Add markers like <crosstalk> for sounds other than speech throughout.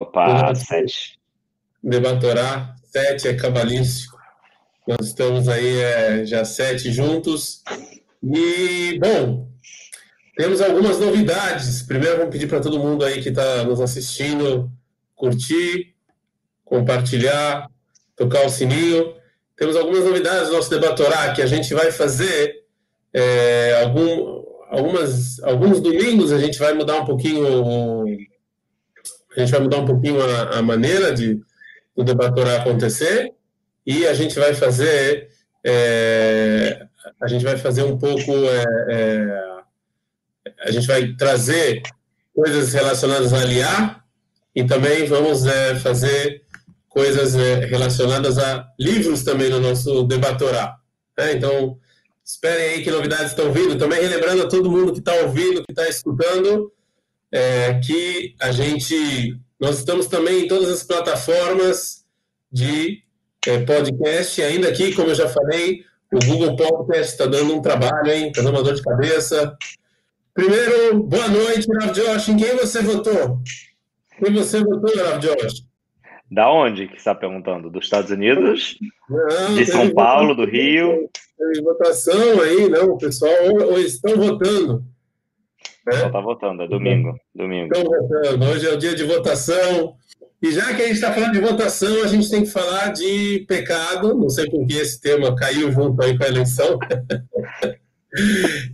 Opa, sete. Debatorá, sete é cabalístico. Nós estamos aí é, já sete juntos. E, bom, temos algumas novidades. Primeiro, vamos pedir para todo mundo aí que está nos assistindo curtir, compartilhar, tocar o sininho. Temos algumas novidades no nosso Debatorá que a gente vai fazer é, algum, algumas, alguns domingos a gente vai mudar um pouquinho a gente vai mudar um pouquinho a, a maneira de o Debatorá acontecer e a gente vai fazer é, a gente vai fazer um pouco é, é, a gente vai trazer coisas relacionadas a aliar e também vamos é, fazer coisas é, relacionadas a livros também no nosso Debatorá. Né? Então, esperem aí que novidades estão vindo. Também relembrando a todo mundo que está ouvindo, que está escutando, é, que a gente. Nós estamos também em todas as plataformas de é, podcast, ainda aqui, como eu já falei, o Google Podcast está dando um trabalho, hein? Está dando uma dor de cabeça. Primeiro, boa noite, Rav Josh. Em quem você votou? Quem você votou, Rav Josh? Da onde que está perguntando? Dos Estados Unidos? Não, de São Paulo, do Rio? Tem votação aí, não, pessoal ou, ou estão votando. Né? Só está votando, é domingo. domingo. Estão votando, hoje é o dia de votação. E já que a gente está falando de votação, a gente tem que falar de pecado. Não sei por que esse tema caiu junto aí com a eleição. <laughs>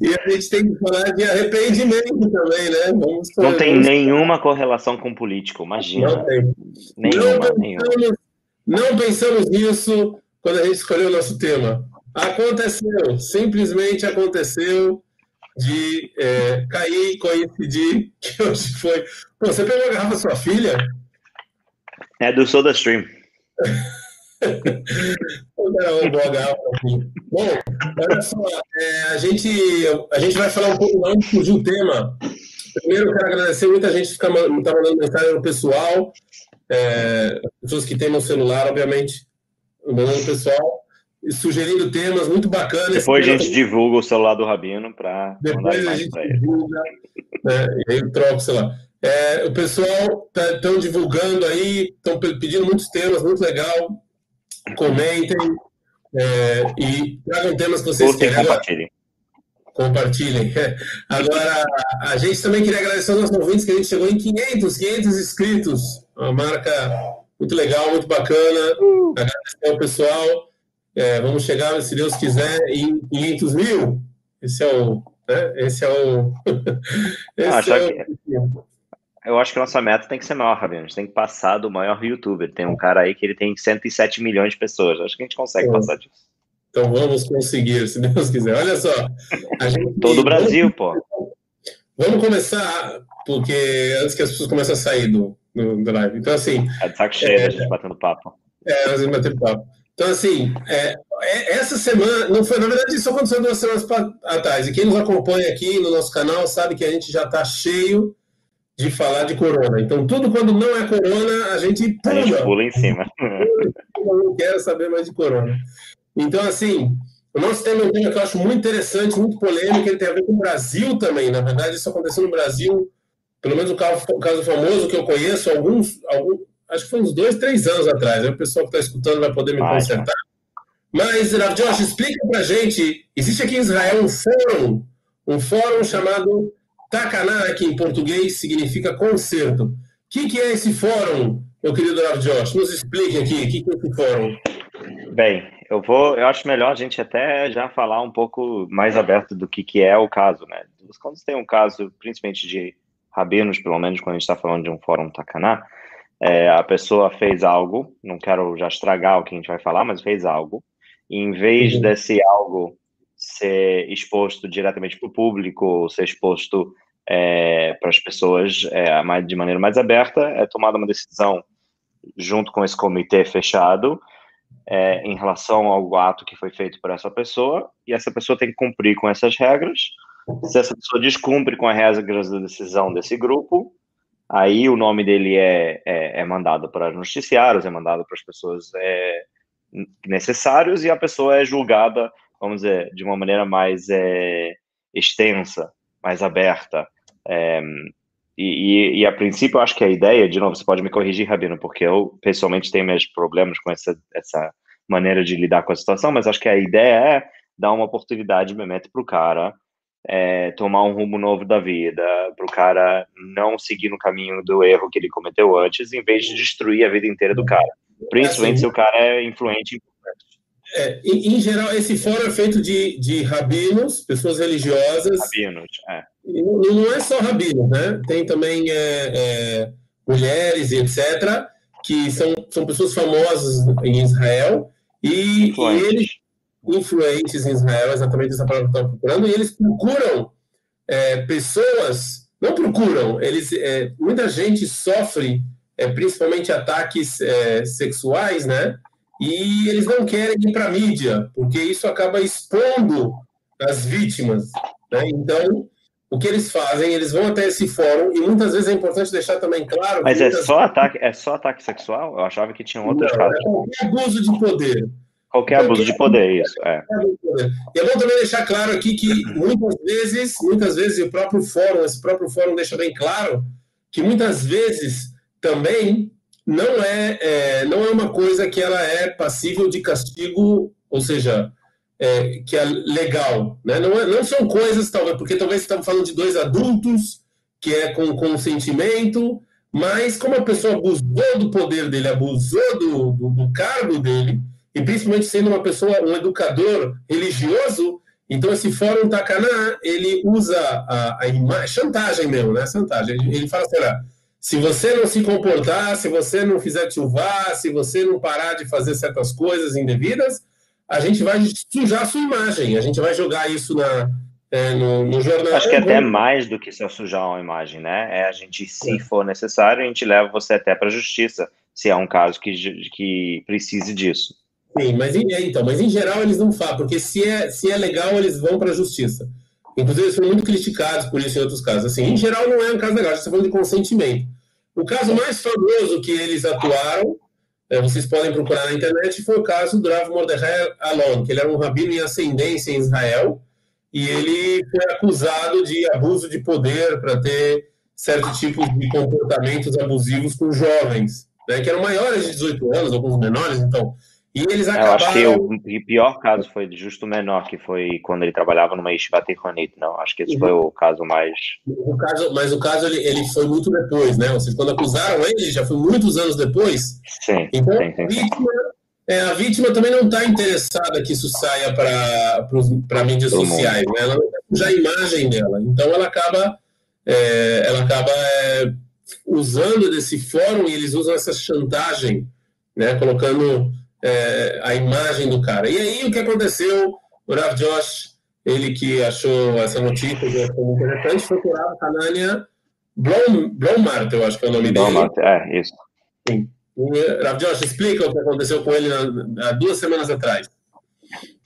E a gente tem que falar de arrependimento também, né? Vamos não tem nenhuma correlação com político, imagina. Não tem. Nenhuma, não, pensamos, não pensamos nisso quando a gente escolheu o nosso tema. Aconteceu, simplesmente aconteceu de é, cair e coincidir que <laughs> hoje foi. Pô, você pegou a garrafa da sua filha? É do SodaStream. <laughs> Bom, olha só, é, a, gente, a gente vai falar um pouco antes de o tema. Primeiro, eu quero agradecer muita gente que está mandando mensagem no pessoal, é, pessoas que têm no celular, obviamente, mandando pessoal, sugerindo temas muito bacanas. Depois a gente divulga o celular do Rabino para. Depois a gente divulga, né, e aí eu troco, sei lá. É, o pessoal estão tá, divulgando aí, estão pedindo muitos temas, muito legal comentem é, e tragam temas que vocês querem. Compartilhem. Compartilhem. <laughs> Agora, a gente também queria agradecer aos nossos ouvintes que a gente chegou em 500, 500 inscritos. Uma marca muito legal, muito bacana. Uh. Agradecer ao pessoal. É, vamos chegar, se Deus quiser, em 500 mil. Esse é o. Né? Esse é o. <laughs> Esse ah, é o... Eu acho que a nossa meta tem que ser maior, Rabino. A gente tem que passar do maior youtuber. Tem um cara aí que ele tem 107 milhões de pessoas. Acho que a gente consegue então, passar disso. Então vamos conseguir, se Deus quiser. Olha só. Gente... <laughs> Todo o Brasil, pô. Vamos começar, porque antes que as pessoas comecem a sair do, do, do live. Então, assim. É de saco cheio, é, a gente batendo papo. É, nós vamos bater papo. Então, assim, é, é, essa semana, não foi, na verdade, isso aconteceu duas semanas atrás. E quem nos acompanha aqui no nosso canal sabe que a gente já está cheio de falar de corona. Então, tudo quando não é corona, a gente pula. A gente pula em cima. Eu não quero saber mais de corona. Então, assim, o nosso tema é um tema que eu acho muito interessante, muito polêmico, ele tem a ver com o Brasil também. Na verdade, isso aconteceu no Brasil, pelo menos o caso, o caso famoso que eu conheço, alguns, alguns, acho que foi uns dois, três anos atrás. Aí o pessoal que está escutando vai poder me vai, consertar. Mas, Rav Josh, explica pra gente, existe aqui em Israel um fórum, um fórum chamado Takana, que em português significa concerto. O que, que, é esse fórum, meu querido Rav Josh? Nos explique aqui, o que, que é esse fórum? Bem, eu vou, eu acho melhor a gente até já falar um pouco mais aberto do que, que é o caso, né? Quando você tem um caso, principalmente de rabinos, pelo menos quando a gente está falando de um fórum Takana, é, a pessoa fez algo, não quero já estragar o que a gente vai falar, mas fez algo, e em vez uhum. desse algo ser exposto diretamente para o público, ser exposto é, para as pessoas é, de maneira mais aberta, é tomada uma decisão junto com esse comitê fechado é, em relação ao ato que foi feito por essa pessoa, e essa pessoa tem que cumprir com essas regras. Se essa pessoa descumpre com as regras da decisão desse grupo, aí o nome dele é, é, é mandado para noticiários, é mandado para as pessoas é, necessários, e a pessoa é julgada, vamos dizer, de uma maneira mais é, extensa, mais aberta, é, e, e, a princípio eu acho que a ideia, de novo, você pode me corrigir, Rabino, porque eu pessoalmente tenho meus problemas com essa, essa maneira de lidar com a situação, mas acho que a ideia é dar uma oportunidade, me para o cara é, tomar um rumo novo da vida, para o cara não seguir no caminho do erro que ele cometeu antes, em vez de destruir a vida inteira do cara. Principalmente assim, se o cara é influente. É, em, em, geral, esse fórum é feito de, de rabinos, pessoas religiosas. Rabinos, é. Não, não é só rabinos, né? Tem também é, é, mulheres e etc., que são, são pessoas famosas em Israel, e, e eles influentes em Israel, exatamente essa palavra que eu estava procurando, e eles procuram é, pessoas, não procuram, eles, é, muita gente sofre, é, principalmente ataques é, sexuais, né? E eles não querem ir para a mídia, porque isso acaba expondo as vítimas. Né? Então, o que eles fazem? Eles vão até esse fórum e muitas vezes é importante deixar também claro. Mas é só ataque, é só ataque sexual? Eu achava que tinha outros não, casos. É abuso de poder. Qualquer abuso de poder, isso. É. E é bom também deixar claro aqui que muitas vezes, muitas vezes, o próprio fórum, esse próprio fórum deixa bem claro que muitas vezes também não é, é não é uma coisa que ela é passível de castigo, ou seja, é, que é legal. Né? Não, é, não são coisas, talvez, porque talvez estamos falando de dois adultos, que é com consentimento, mas como a pessoa abusou do poder dele, abusou do, do, do cargo dele, e principalmente sendo uma pessoa, um educador religioso, então esse fórum Tacaná, ele usa a, a imagem, chantagem mesmo, né? Chantagem. Ele fala assim, olha, se você não se comportar, se você não fizer chuvar, se você não parar de fazer certas coisas indevidas, a gente vai sujar a sua imagem, a gente vai jogar isso na, é, no, no, jornal. Acho que é até mais do que só sujar uma imagem, né? É a gente, se for necessário, a gente leva você até para a justiça, se é um caso que, que precise disso. Sim, mas em, é, então, mas em geral eles não falam, porque se é, se é legal, eles vão para a justiça. Inclusive, eles foram muito criticados por isso em outros casos. Assim, em geral, não é um caso legal, a gente está falando de consentimento. O caso mais famoso que eles atuaram, é, vocês podem procurar na internet, foi o caso do Rav Mordechai Alon, que ele era um rabino em ascendência em Israel, e ele foi acusado de abuso de poder para ter certos tipos de comportamentos abusivos com jovens, né, que eram maiores de 18 anos, alguns menores, então e eles acabaram... Eu acho que o pior caso foi justo menor, que foi quando ele trabalhava numa Yeshiva Tichonit, não. Acho que esse uhum. foi o caso mais... O caso, mas o caso, ele, ele foi muito depois, né? Ou seja, quando acusaram ele, já foi muitos anos depois. Sim, então, sim, sim. A, vítima, é, a vítima também não está interessada que isso saia para mídias Todo sociais, né? Ela não já a imagem dela. Então, ela acaba... É, ela acaba é, usando desse fórum e eles usam essa chantagem, né? Colocando é, a imagem do cara. E aí o que aconteceu? O Rav Josh, ele que achou essa notícia que achou interessante, foi o Rav Hanania Blomart, eu acho que é o nome dele. Blomart, é, isso. Sim. Rav Josh, explica o que aconteceu com ele há duas semanas atrás.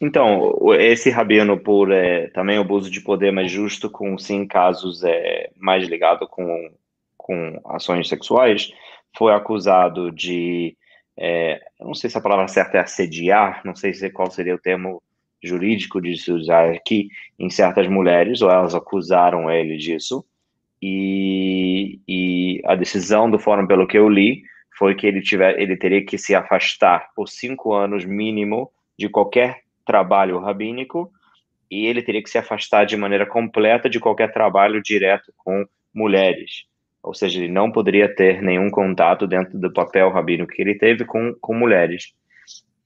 Então, esse rabino, por é, também abuso de poder mais justo, com sim casos é, mais ligados com, com ações sexuais, foi acusado de é, não sei se a palavra certa é assediar, não sei se qual seria o termo jurídico de se usar aqui, em certas mulheres, ou elas acusaram ele disso, e, e a decisão do fórum, pelo que eu li, foi que ele, tiver, ele teria que se afastar por cinco anos mínimo de qualquer trabalho rabínico, e ele teria que se afastar de maneira completa de qualquer trabalho direto com mulheres ou seja, ele não poderia ter nenhum contato dentro do papel rabínico que ele teve com, com mulheres.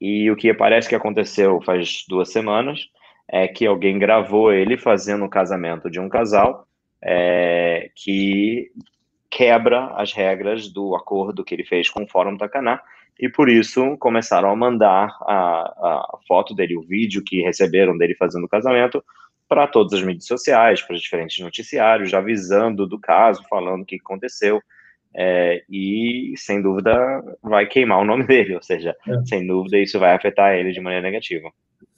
E o que parece que aconteceu faz duas semanas é que alguém gravou ele fazendo o casamento de um casal é, que quebra as regras do acordo que ele fez com o Fórum Tacaná, e por isso começaram a mandar a, a foto dele, o vídeo que receberam dele fazendo o casamento, para todas as mídias sociais, para os diferentes noticiários, avisando do caso, falando o que aconteceu. É, e, sem dúvida, vai queimar o nome <laughs> dele, ou seja, é. sem dúvida, isso vai afetar ele de maneira negativa.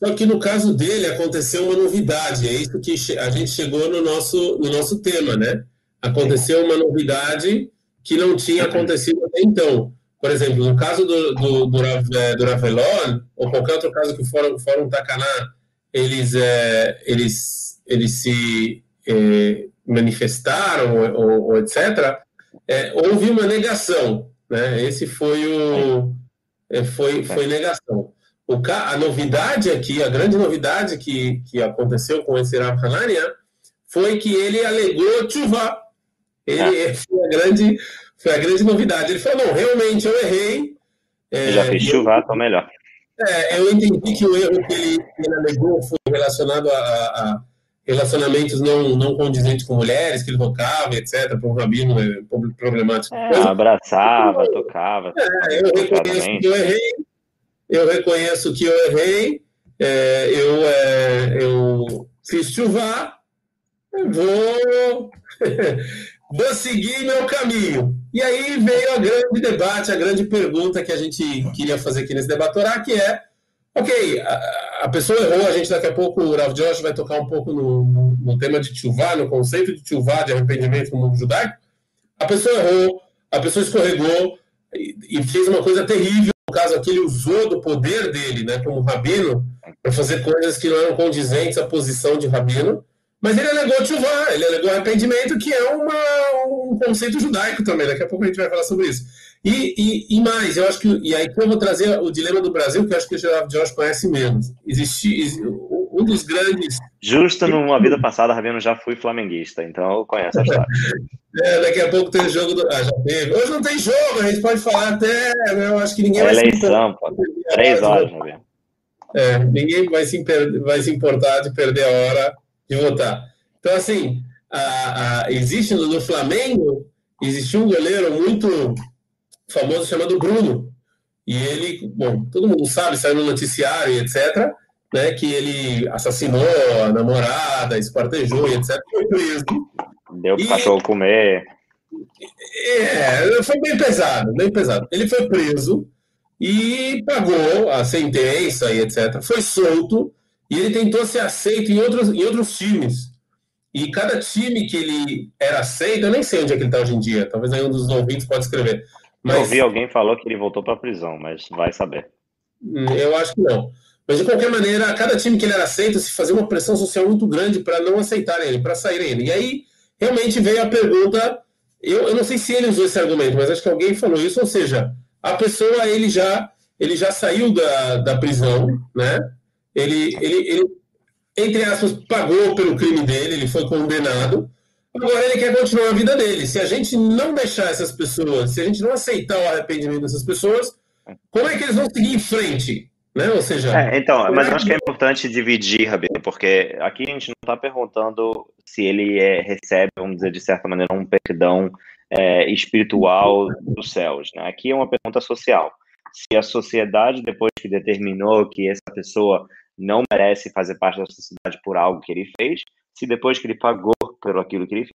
Só que no caso dele aconteceu uma novidade, é isso que a gente chegou no nosso, no nosso tema, né? Aconteceu uma novidade que não tinha acontecido até então. Por exemplo, no caso do, do, do, é, do Ravelon, ou qualquer outro caso que o Fórum, Fórum Tacaná eles, é, eles, eles se é, manifestaram, ou, ou etc., é, houve uma negação. Né? Esse foi o é, foi, foi negação. O, a novidade aqui, a grande novidade que, que aconteceu com esse Rav foi que ele alegou chuva. Ele é. <laughs> foi a grande foi a grande novidade. Ele falou, não, realmente eu errei. É, já fiz chuva, estou melhor. É, eu entendi que o erro que ele, ele alegou foi relacionado a, a, relacionamentos não, não condizentes com mulheres, que ele tocava, etc., para um rabino é, problemático. É, abraçava, tocava. É, eu reconheço que eu errei, eu reconheço que eu errei, é, eu, é, eu fiz chuva, vou, <laughs> vou seguir meu caminho. E aí veio o grande debate, a grande pergunta que a gente queria fazer aqui nesse debatorá, que é Ok, a, a, pessoa errou, a gente daqui a pouco, o Rav Josh vai tocar um pouco no, no, no tema de tchuvá, no conceito de tchuvá, de arrependimento no mundo judaico. A pessoa errou, a pessoa escorregou e, e, fez uma coisa terrível, no caso aqui ele usou do poder dele, né, como rabino, para fazer coisas que não eram condizentes à posição de rabino, mas ele alegou tchuvá, ele alegou arrependimento, que é uma, um conceito judaico também, daqui a pouco a gente vai falar sobre isso. E, e, e, mais, eu acho que. E aí que eu vou trazer o dilema do Brasil, que eu acho que o Geraldo Jorge conhece menos. Existe um dos grandes. Justo numa vida passada, Rabino, já fui flamenguista, então eu conheço a história. <laughs> é, daqui a pouco tem jogo do. Ah, já teve. Hoje não tem jogo, a gente pode falar até. Eu acho que ninguém é vai eleição, se pô. Três horas, Rabino. É, ninguém vai se, vai se importar de perder a hora de votar. Então, assim, a, a, existe no, no Flamengo, existe um goleiro muito famoso chamado Bruno. E ele, bom, todo mundo sabe, saiu no noticiário e etc., né, que ele assassinou a namorada, espartejou e etc., foi preso. Deu pro cachorro comer. É, foi bem pesado, bem pesado. Ele foi preso e pagou a sentença e etc. Foi solto e ele tentou ser aceito em outros, em outros times. E cada time que ele era aceito, eu nem sei onde é que ele está hoje em dia, talvez aí um dos ouvintes pode escrever. Mas... Eu ouvi alguém falou que ele voltou para a prisão, mas vai saber. Hum, eu acho que não. Mas de qualquer maneira, cada time que ele era aceito se fazia uma pressão social muito grande para não aceitarem ele, para saírem ele. E aí realmente veio a pergunta. Eu, eu não sei se ele usou esse argumento, mas acho que alguém falou isso. Ou seja, a pessoa ele já ele já saiu da, da prisão, né? Ele, ele, ele entre aspas pagou pelo crime dele, ele foi condenado. Agora ele quer continuar a vida dele. Se a gente não deixar essas pessoas, se a gente não aceitar o arrependimento dessas pessoas, como é que eles vão seguir em frente? Né? Ou seja. É, então, mas eu acho que é importante dividir, Rabino, porque aqui a gente não está perguntando se ele é, recebe, vamos dizer, de certa maneira, um perdão é, espiritual dos céus. Né? Aqui é uma pergunta social. Se a sociedade, depois que determinou que essa pessoa não merece fazer parte da sociedade por algo que ele fez, se depois que ele pagou pelo aquilo que ele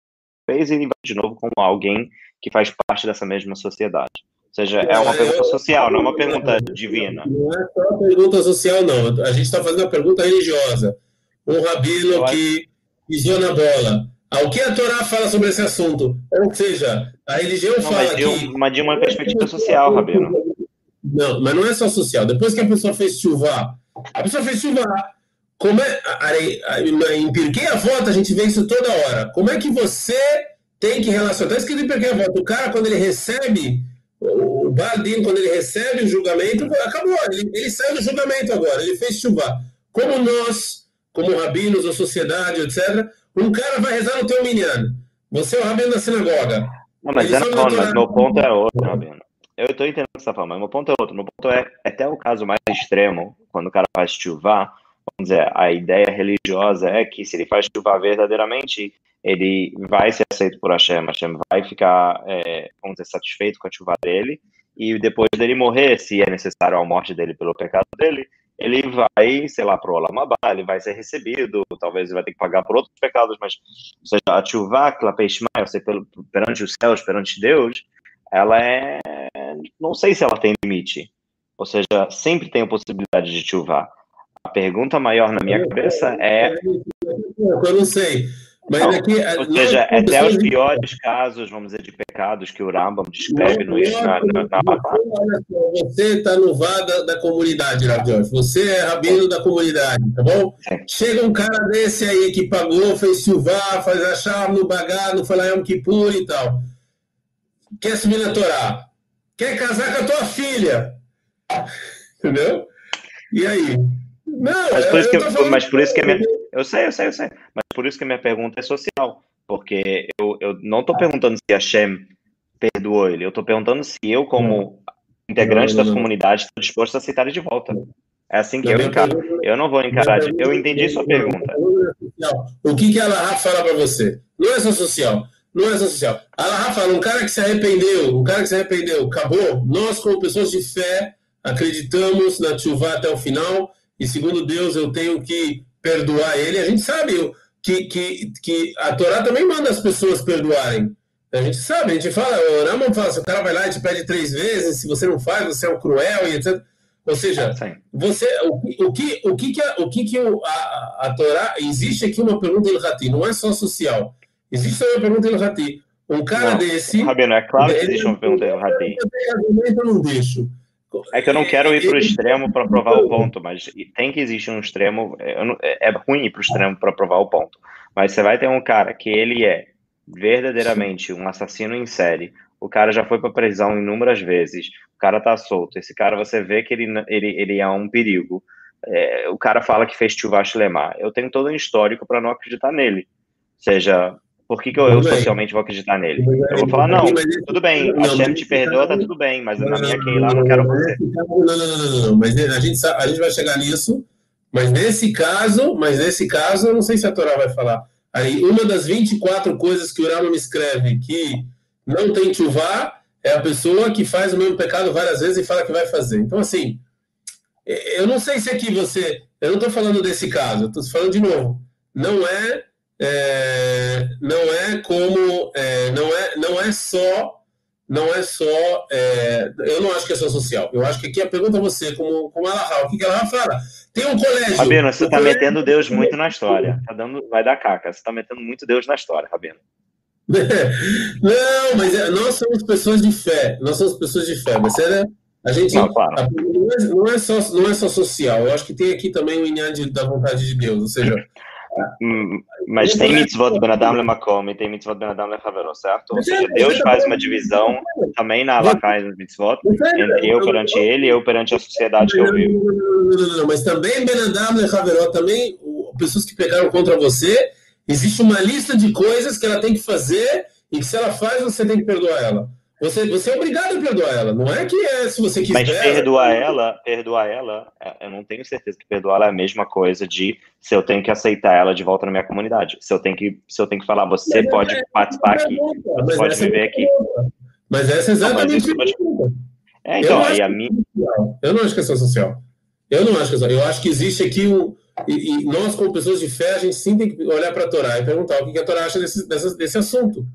fez, ele vai de novo como alguém que faz parte dessa mesma sociedade. Ou seja, é uma pergunta social, não é uma pergunta divina. Não é só uma pergunta social, não. A gente está fazendo uma pergunta religiosa. Um rabino que pisou na bola. O que a Torá fala sobre esse assunto? Ou seja, a religião não, fala mas de, que... Mas de uma perspectiva social, Rabino. Não, mas não é só social. Depois que a pessoa fez chuva, a pessoa fez chuva como é, em Pirkei Avot a gente vê isso toda hora. Como é que você tem que relacionar? Está escrito em Pirkei Avot, o cara quando ele recebe, o Baldin, quando ele recebe o julgamento, acabou, ele, ele saiu do julgamento agora, ele fez chuva. Como nós, como rabinos ou sociedade, etc., um cara vai rezar no teu minyan. Você é o rabino da sinagoga. Não, mas, é não, mas meu ponto é outro, rabino. Eu estou entendendo essa forma, mas meu ponto é outro. Meu ponto é, até o caso mais extremo, quando o cara faz chuva, vamos dizer, a ideia religiosa é que se ele faz chuva verdadeiramente, ele vai ser aceito por Hashem, Hashem vai ficar, é, vamos dizer, satisfeito com a chuva dele, e depois dele morrer, se é necessário a morte dele pelo pecado dele, ele vai, sei lá, para o Olamabá, ele vai ser recebido, talvez ele vai ter que pagar por outros pecados, mas, ou seja, a chuva, Klapeshma, ou seja, perante os céus, perante Deus, ela é, não sei se ela tem limite, ou seja, sempre tem a possibilidade de chuva. A pergunta maior na minha cabeça é. Eu não sei. Mas não, aqui, ou seja, até os piores casos, vamos dizer, de pecados que o Rambam descreve não, no Isha, na, na, Você está no vá da, da comunidade, Rav Você é rabino da comunidade, tá bom? Chega um cara desse aí que pagou, fez chuvá, faz achar no bagar, no Falayam Kippur e tal. Quer assumir na Torá. Quer casar com a tua filha. Entendeu? E aí? Não, mas por, isso que, falando... mas por isso que a minha. Eu sei, eu sei, eu sei. Mas por isso que a minha pergunta é social. Porque eu, eu não estou perguntando se a Shem perdoou ele. Eu estou perguntando se eu, como integrante não, não, não, da comunidade, estou disposto a aceitar ele de volta. É assim que eu encaro. Eu não vou encarar. De... Eu entendi sua pergunta. O que, que a Laha fala para você? Não é social. Não é só social. A Laha fala: um cara que se arrependeu, um cara que se arrependeu, acabou. Nós, como pessoas de fé, acreditamos na chuva até o final e segundo Deus eu tenho que perdoar ele. A gente sabe que, que, que a Torá também manda as pessoas perdoarem. A gente sabe, a gente fala, o Ramon fala, se o cara vai lá e te pede três vezes, se você não faz, você é um cruel e etc. Ou seja, você, o, o que, o que, que, a, o que, que a, a Torá. Existe aqui uma pergunta Ilhati, não é só social. Existe uma pergunta Ilhati. Um cara não, desse. Rabino, é claro que existe uma pergunta Ilhati. Eu não deixo. É que eu não quero ir para o extremo para provar o ponto, mas tem que existir um extremo. É, é ruim ir para o extremo para provar o ponto. Mas você vai ter um cara que ele é verdadeiramente um assassino em série. O cara já foi para prisão inúmeras vezes. O cara tá solto. Esse cara você vê que ele, ele, ele é um perigo. É, o cara fala que fez Chuvash Lemar. Eu tenho todo um histórico para não acreditar nele. Seja por que, que eu, eu, socialmente vou acreditar nele? Eu vou falar, não, tudo bem, a Shem te perdoa, tá tudo bem, mas na minha quem lá não quero você. Não, não, não, não, mas a gente, a gente vai chegar nisso, mas nesse caso, mas nesse caso, eu não sei se a Torá vai falar. Aí, uma das 24 coisas que o Rama me escreve que não tem chuvá é a pessoa que faz o mesmo pecado várias vezes e fala que vai fazer. Então, assim, eu não sei se aqui você. Eu não estou falando desse caso, eu estou falando de novo. Não é é, não é como é, não é não é só não é só é, eu não acho que é só social. Eu acho que aqui a pergunta a você como como ela o que, que ela fala? Tem um colégio. Rabino você está colégio... metendo Deus muito na história. Tá dando vai dar caca. Você está metendo muito Deus na história Rabino. <laughs> Não mas é, nós somos pessoas de fé. Nós somos pessoas de fé mas é, a gente não, claro. a, não, é, só não é só social. Eu acho que tem aqui também o inhã da vontade de Deus ou seja mas tem mitzvot Ben Adam Lemakom e tem mitzvot Ben Adam Lechavero, certo? Ou seja, Deus faz uma divisão também na Alakai dos mitzvot entre eu perante ele e eu perante a sociedade que eu vivo. Não, não, não, mas também Ben Adam Lechavero, também pessoas que pecaram contra você, existe uma lista de coisas que ela tem que fazer e que se ela faz, você tem que perdoar ela. Você, você é obrigado a perdoar ela, não é que é se você quiser. Mas perdoar ela, perdoar ela, é, eu não tenho certeza que perdoar ela é a mesma coisa de se eu tenho que aceitar ela de volta na minha comunidade. Se eu tenho que, se eu tenho que falar, você mas pode é, participar aqui, você pode viver aqui. Mas essa é exatamente não, mas É, então, aí a minha. Eu não acho que é social. Eu não acho que é só. Eu acho que existe aqui um. E, e nós, como pessoas de fé, a gente sim tem que olhar para a Torá e perguntar o que a Torá acha desse, desse, desse assunto.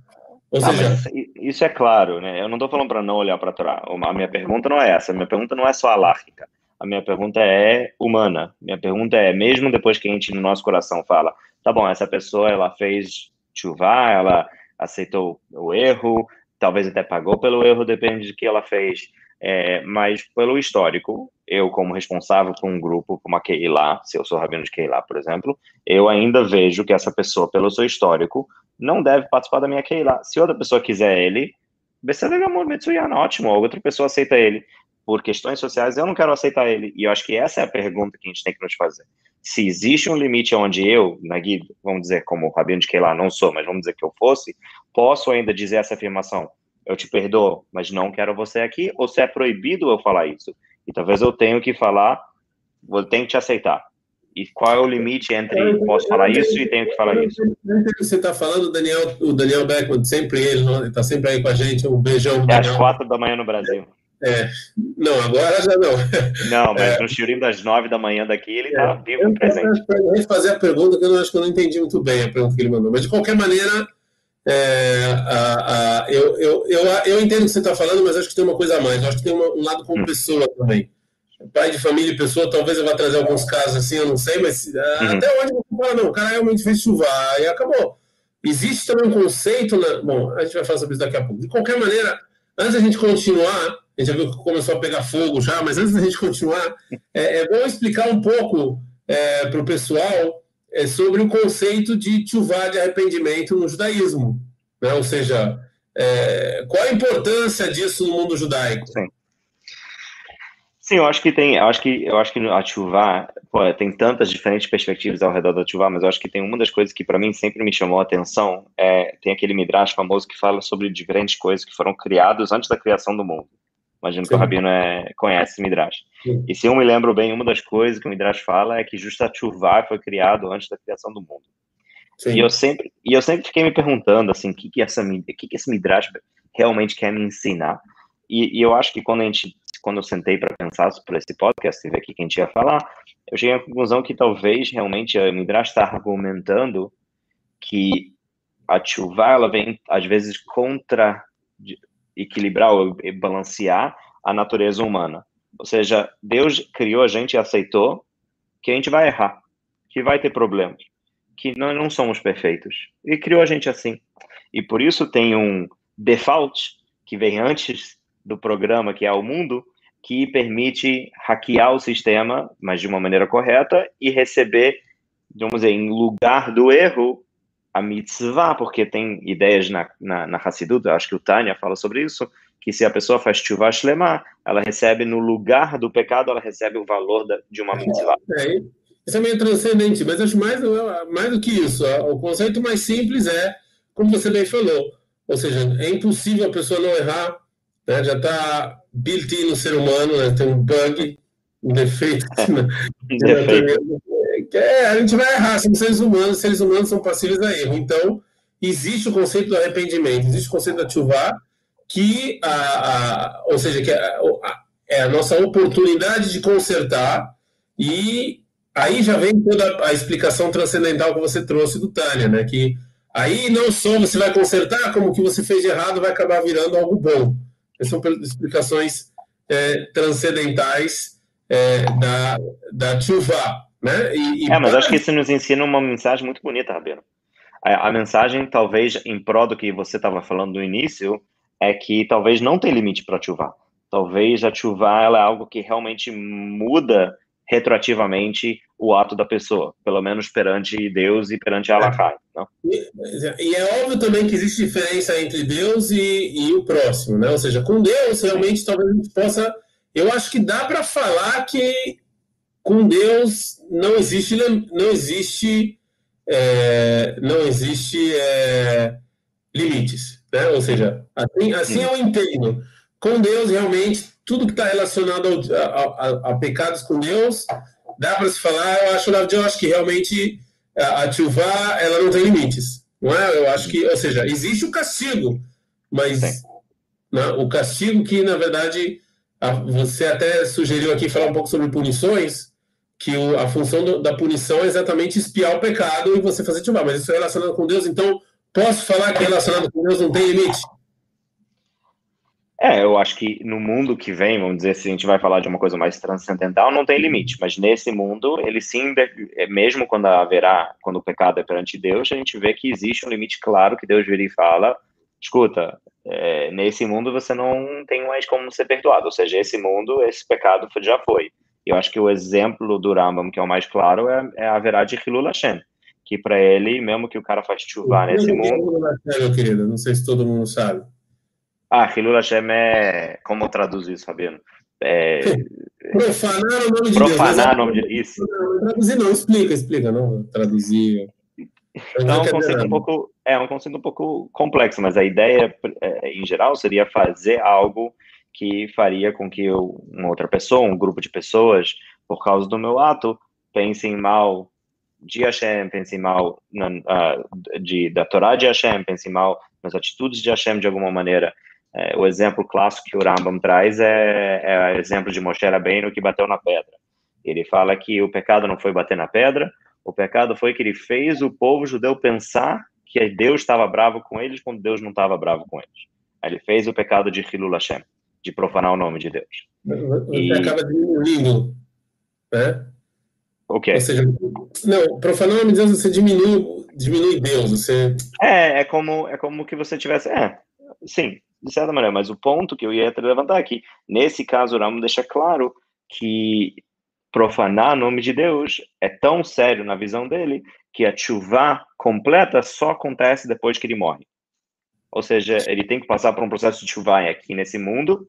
Ou ah, seja, isso é claro, né? Eu não estou falando para não olhar para Torá. A minha pergunta não é essa. A minha pergunta não é só alárquica. A minha pergunta é humana. Minha pergunta é, mesmo depois que a gente no nosso coração fala, tá bom, essa pessoa ela fez chuva, ela aceitou o erro, talvez até pagou pelo erro, depende de que ela fez. É, mas pelo histórico, eu como responsável por um grupo como a Keilah, se eu sou rabino de Keilah, por exemplo, eu ainda vejo que essa pessoa, pelo seu histórico, não deve participar da minha Keilah. Se outra pessoa quiser ele, ótimo, outra pessoa aceita ele. Por questões sociais, eu não quero aceitar ele. E eu acho que essa é a pergunta que a gente tem que nos fazer. Se existe um limite onde eu, Nagui, vamos dizer, como rabino de Keilah, não sou, mas vamos dizer que eu fosse, posso ainda dizer essa afirmação, eu te perdoo, mas não quero você aqui, ou se é proibido eu falar isso? E talvez eu tenha que falar, eu tenho que te aceitar. E qual é o limite entre posso falar isso e tenho que falar isso? Você está falando, o Daniel, o Daniel Beckman, sempre ele, está sempre aí com a gente. Um beijão. É às quatro da manhã no Brasil. É, não, agora já não. Não, mas é, no Churim das nove da manhã daqui ele está é, vivo, eu, presente. Eu vou fazer a pergunta que eu não acho que eu não entendi muito bem a pergunta que ele mandou, mas de qualquer maneira, é, a, a, eu, eu, eu, eu entendo o que você está falando, mas acho que tem uma coisa a mais. Eu acho que tem uma, um lado como hum. pessoa também pai de família e pessoa, talvez eu vá trazer alguns casos assim, eu não sei, mas ah, uhum. até onde você fala, não, o cara realmente fez chuvar e acabou. existe também um conceito. Na... Bom, a gente vai falar sobre isso daqui a pouco. De qualquer maneira, antes da gente continuar, a gente já viu que começou a pegar fogo já, mas antes da gente continuar, é, é bom explicar um pouco é, para o pessoal é, sobre o conceito de chuvá de arrependimento no judaísmo. Né? Ou seja, é, qual a importância disso no mundo judaico? Sim. Sim, eu acho que tem, eu acho que eu acho que a chuva, tem tantas diferentes perspectivas ao redor da chuva, mas eu acho que tem uma das coisas que para mim sempre me chamou a atenção, é, tem aquele midrash famoso que fala sobre diferentes coisas que foram criadas antes da criação do mundo. Imagino Sim. que o Rabino é, conhece Midrash. Sim. E se eu me lembro bem, uma das coisas que o Midrash fala é que justa a chuva foi criado antes da criação do mundo. Sim. E eu sempre e eu sempre fiquei me perguntando assim, o que que essa que que esse Midrash realmente quer me ensinar? E, e eu acho que quando a gente quando eu sentei para pensar sobre esse podcast e ver aqui quem tinha falar, eu cheguei à conclusão que talvez realmente a Midrash está argumentando que a chuva ela vem às vezes contra equilibrar ou balancear a natureza humana. Ou seja, Deus criou a gente e aceitou que a gente vai errar, que vai ter problemas, que nós não somos perfeitos. E criou a gente assim. E por isso tem um default que vem antes do programa, que é o mundo, que permite hackear o sistema, mas de uma maneira correta, e receber, vamos dizer, em lugar do erro, a mitzvah, porque tem ideias na, na, na Hassidut, acho que o Tânia fala sobre isso, que se a pessoa faz tshuva shlema, ela recebe no lugar do pecado, ela recebe o valor da, de uma mitzvah. É, isso é meio transcendente, mas acho mais, mais do que isso. O conceito mais simples é, como você bem falou, ou seja, é impossível a pessoa não errar, né? já está built-in no ser humano, né? tem um bug, um defeito. Né? <laughs> defeito. É, a gente vai errar, somos seres humanos, seres humanos são passíveis a erro. Então, existe o conceito do arrependimento, existe o conceito da chuva, que, a, a, ou seja, que a, a, é a nossa oportunidade de consertar, e aí já vem toda a explicação transcendental que você trouxe do Tânia, né? Que aí não só você vai consertar, como o que você fez de errado vai acabar virando algo bom. Essas são explicações é, transcendentais é, da, da chuva. Né? E, e é, mas acho que isso nos ensina uma mensagem muito bonita, Rabino. A, a mensagem, talvez, em prol do que você estava falando no início, é que talvez não tem limite para chuva. Talvez a chuva ela é algo que realmente muda retroativamente o ato da pessoa, pelo menos perante Deus e perante Allah. Não? E, e, é óbvio também que existe diferença entre Deus e, e o próximo, né? Ou seja, com Deus realmente talvez a gente possa, eu acho que dá para falar que com Deus não existe não existe é, não existe é, limites, né? Ou seja, assim, assim eu entendo. Com Deus realmente tudo que está relacionado ao, a, a, a, pecados com Deus dá para se falar. Eu acho, eu acho que realmente a, a chuva ela não tem limites, não é? Eu acho que, ou seja, existe o castigo, mas né, o castigo que na verdade você até sugeriu aqui falar um pouco sobre punições que o, a função do, da punição é exatamente espiar o pecado e você fazer tchubá. Mas isso é relacionado com Deus, então posso falar que relacionado com Deus não tem limite? É, eu acho que no mundo que vem, vamos dizer, se a gente vai falar de uma coisa mais transcendental, não tem limite, mas nesse mundo, ele sim, é, mesmo quando haverá, quando o pecado é perante Deus, a gente vê que existe um limite claro que Deus vira e fala, escuta, é, nesse mundo você não tem mais como ser perdoado, ou seja, esse mundo, esse pecado já foi. Eu acho que o exemplo do Rambam, que é o mais claro, é, é a verdade de Hilul Hashem, que para ele, mesmo que o cara faz chuva nesse mundo... É meu querido, não sei se todo mundo sabe. Ah, Hilul Hashem é... Como traduzir isso, Fabiano? É... <laughs> Profanar o nome de Profanar Deus. o nome de Isso. Não, traduzir não, explica, explica, não traduzir... Então, é um conceito um pouco, é um conceito um pouco complexo, mas a ideia, é, em geral, seria fazer algo que faria com que eu, uma outra pessoa, um grupo de pessoas, por causa do meu ato, pensem mal de Hashem, pensem mal na, uh, de, da Torá de Hashem, pensem mal nas atitudes de Hashem de alguma maneira. É, o exemplo clássico que o Rambam traz é, é o exemplo de Moshe Rabbeinu que bateu na pedra. Ele fala que o pecado não foi bater na pedra, o pecado foi que ele fez o povo judeu pensar que Deus estava bravo com eles quando Deus não estava bravo com eles. Ele fez o pecado de Hilul Hashem de profanar o nome de Deus. Você e... acaba diminuindo, né? Ok. Ou seja, não, profanar o nome de Deus, você diminui, diminui Deus, você... É, é como, é como que você tivesse... É, sim, de certa maneira, mas o ponto que eu ia levantar aqui, nesse caso, o Ramo deixa claro que profanar o nome de Deus é tão sério na visão dele que a chuva completa só acontece depois que ele morre. Ou seja, ele tem que passar por um processo de chuva aqui nesse mundo,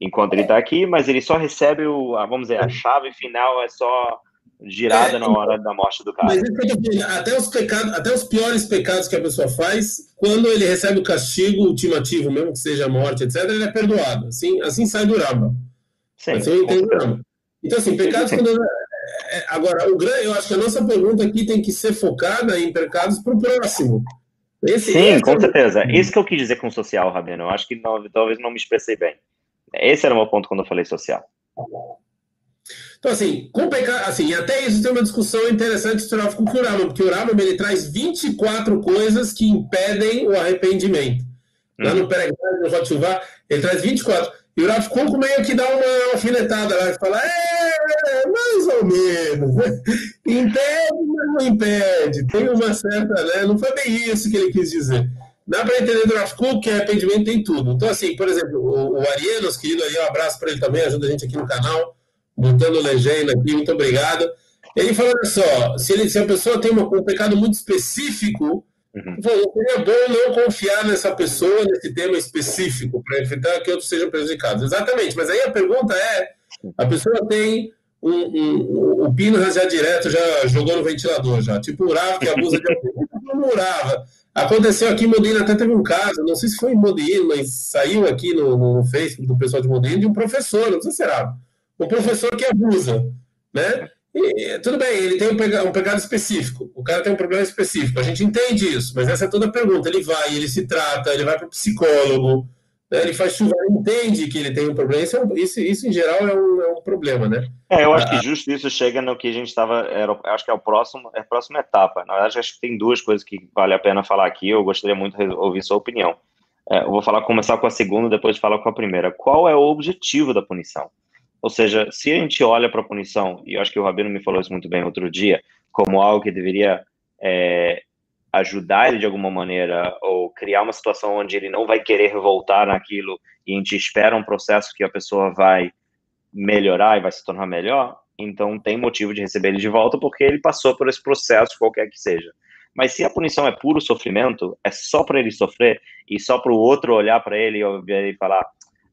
enquanto ele está aqui, mas ele só recebe o, vamos dizer, a chave final é só girada é, na hora da morte do cara. Mas até os pecados, até os piores pecados que a pessoa faz, quando ele recebe o castigo ultimativo, mesmo que seja a morte, etc., ele é perdoado. Assim, assim sai do Ramba. Sim, assim eu entendo Ramba. Então, assim, pecados quando. É, é, agora, o grande, eu acho que a nossa pergunta aqui tem que ser focada em pecados para o próximo. Esse, sim, esse com é certeza. Isso que eu quis dizer com social, Rabino. Eu acho que não, talvez não me expressei bem. Esse era o meu ponto quando eu falei social. Então, assim, com pecado, assim, até isso tem uma discussão interessante com o Rambam, porque o Rambam ele traz 24 coisas que impedem o arrependimento. Hum. Lá no Peregrino, no Jotuvá, ele traz 24. E o Rav Kuk meio que dá uma alfinetada lá, e fala, é, mais ou menos, né? impede, mas não impede, tem uma certa, né? Não foi bem isso que ele quis dizer. Dá para entender Rav Kuk que arrependimento tem tudo. Então, assim, por exemplo, o, o Ariel, nosso querido Ariel, um abraço para ele também, ajuda a gente aqui no canal botando legenda aqui, muito obrigado. Ele falou, olha só, se, ele, se a pessoa tem um pecado muito específico, uhum. seria bom não confiar nessa pessoa, nesse tema específico, para evitar que outros sejam prejudicados. Exatamente, mas aí a pergunta é, a pessoa tem um, um, o pino já direto, já jogou no ventilador, já, tipo o Urava, que abusa de alguém. <laughs> Urava. Aconteceu aqui em Modena, até teve um caso, não sei se foi em Modena, mas saiu aqui no, no Facebook do pessoal de Modena, de um professor, não sei se será um professor que abusa, né? E, tudo bem, ele tem um pecado, um pecado específico, o cara tem um problema específico, a gente entende isso, mas essa é toda a pergunta. Ele vai, ele se trata, ele vai para o psicólogo, né? ele faz chuva, ele entende que ele tem um problema. Isso, é um, isso, isso em geral, é um, é um, problema, né? É, eu acho ah, que justo isso chega no que a gente estava. Acho que é o próximo, é a próxima etapa. Na verdade, acho que tem duas coisas que vale a pena falar aqui. Eu gostaria muito de ouvir sua opinião. É, eu vou falar, começar com a segunda, depois falar com a primeira. Qual é o objetivo da punição? Ou seja, se a gente olha para a punição, e eu acho que o Rabino me falou isso muito bem outro dia, como algo que deveria é, ajudar ele de alguma maneira, ou criar uma situação onde ele não vai querer voltar naquilo, e a gente espera um processo que a pessoa vai melhorar e vai se tornar melhor, então tem motivo de receber ele de volta, porque ele passou por esse processo, qualquer que seja. Mas se a punição é puro sofrimento, é só para ele sofrer, e só para o outro olhar para ele e falar,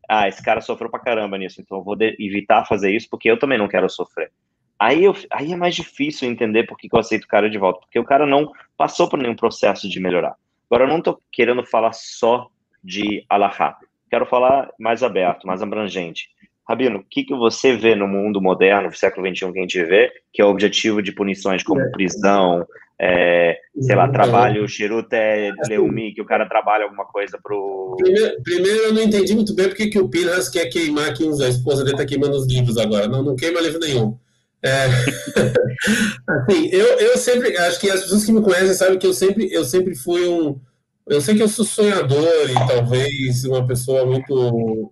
ah, esse cara sofreu pra caramba nisso, então eu vou evitar fazer isso porque eu também não quero sofrer. Aí, eu, aí é mais difícil entender por que, eu aceito o cara de volta, porque o cara não passou por nenhum processo de melhorar. Agora, eu não estou querendo falar só de alahá, quero falar mais aberto, mais abrangente. Rabino, o que, que você vê no mundo moderno, no século XXI que a gente vê, que é o objetivo de punições como é. prisão, é, sei lá, trabalho, Chiruta é Leumi, que o cara trabalha alguma coisa pro. Primeiro, primeiro, eu não entendi muito bem porque que o Pinhas quer queimar uns. A esposa dele tá queimando os livros agora. Não, não queima livro nenhum. É... <laughs> assim, eu, eu sempre. Acho que as pessoas que me conhecem sabem que eu sempre, eu sempre fui um. Eu sei que eu sou sonhador e talvez uma pessoa muito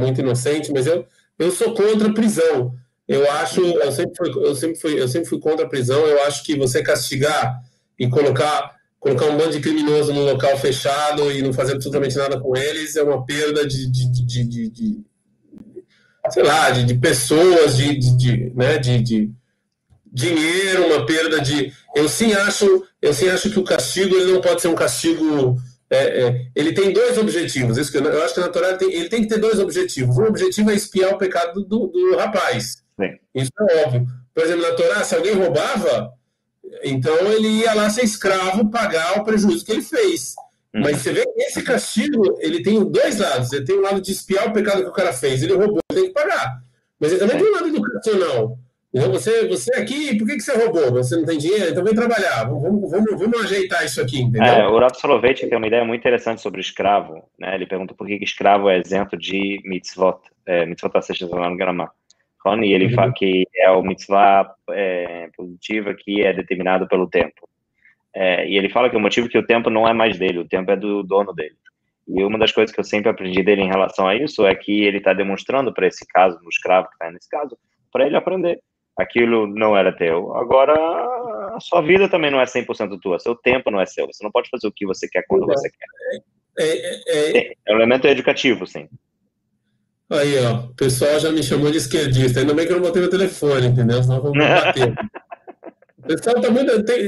muito inocente, mas eu, eu sou contra a prisão. Eu acho, eu sempre, fui, eu, sempre fui, eu sempre fui contra a prisão. Eu acho que você castigar e colocar, colocar um bando de criminoso no local fechado e não fazer absolutamente nada com eles é uma perda de, de, de, de sei lá, de, de pessoas, de, de, de, né, de, dinheiro, uma perda de. Eu sim acho, eu sim acho que o castigo ele não pode ser um castigo. É, é, ele tem dois objetivos. Isso que eu, eu acho que na Torá ele tem, ele tem que ter dois objetivos. Um objetivo é espiar o pecado do, do rapaz. Sim. Isso é óbvio. Por exemplo, na Torá, se alguém roubava, então ele ia lá ser escravo, pagar o prejuízo que ele fez. Uhum. Mas você vê que esse castigo, ele tem dois lados. Ele tem o um lado de espiar o pecado que o cara fez. Ele roubou, tem que pagar. Mas também tem um lado educacional. Então, você, você aqui, por que, que você roubou? Você não tem dinheiro? Então vem trabalhar. Vamos, vamos, vamos ajeitar isso aqui, entendeu? É, o Rav Soloveitch tem uma ideia muito interessante sobre escravo. Né? Ele pergunta por que, que escravo é isento de mitzvot. É, mitzvot assistes no Gramá. E ele uhum. fala que é o mitzvah é, positiva que é determinado pelo tempo. É, e ele fala que o motivo é que o tempo não é mais dele, o tempo é do dono dele. E uma das coisas que eu sempre aprendi dele em relação a isso é que ele está demonstrando para esse caso, no escravo que está nesse caso, para ele aprender aquilo não era teu. Agora, a sua vida também não é 100% tua, seu tempo não é seu. Você não pode fazer o que você quer quando você quer. É, é, é, é um elemento educativo, sim. Aí, ó, o pessoal já me chamou de esquerdista. Ainda bem que eu não botei meu telefone, entendeu? Senão vou bater. <laughs> o pessoal tá muito. Tem,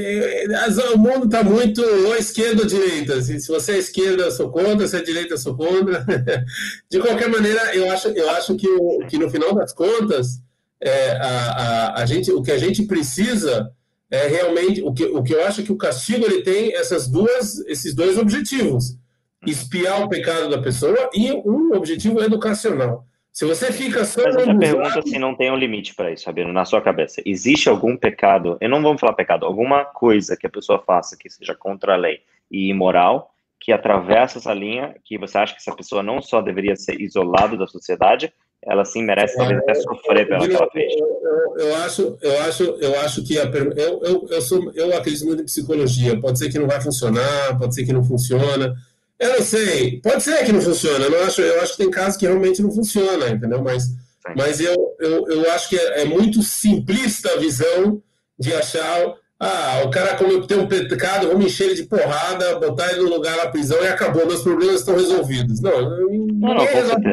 o mundo tá muito ou esquerda ou direita. Se, se você é esquerda, eu sou contra, se é direita, eu sou contra. <laughs> de qualquer maneira, eu acho, eu acho que, que no final das contas, é, a, a, a gente, o que a gente precisa é realmente. O que, o que eu acho que o castigo ele tem essas duas, esses dois objetivos espiar o pecado da pessoa e um objetivo educacional. Se você fica só. Mas eu pergunta se não tem um limite para isso, Sabino, na sua cabeça. Existe algum pecado, eu não vamos falar pecado, alguma coisa que a pessoa faça que seja contra a lei e imoral, que atravessa essa linha, que você acha que essa pessoa não só deveria ser isolada da sociedade, ela sim merece talvez até sofrer pela que ela fez. Eu, eu, acho, eu acho, eu acho que a, eu, eu, eu, sou, eu acredito muito em psicologia. Pode ser que não vai funcionar, pode ser que não funciona eu não sei. Pode ser que não funcione. Eu, não acho, eu acho que tem casos que realmente não funciona, entendeu? Mas, mas eu, eu, eu acho que é, é muito simplista a visão de achar ah, o cara cometeu um pecado, vamos encher ele de porrada, botar ele no lugar na prisão e acabou, meus problemas estão resolvidos. Não, não, não resolve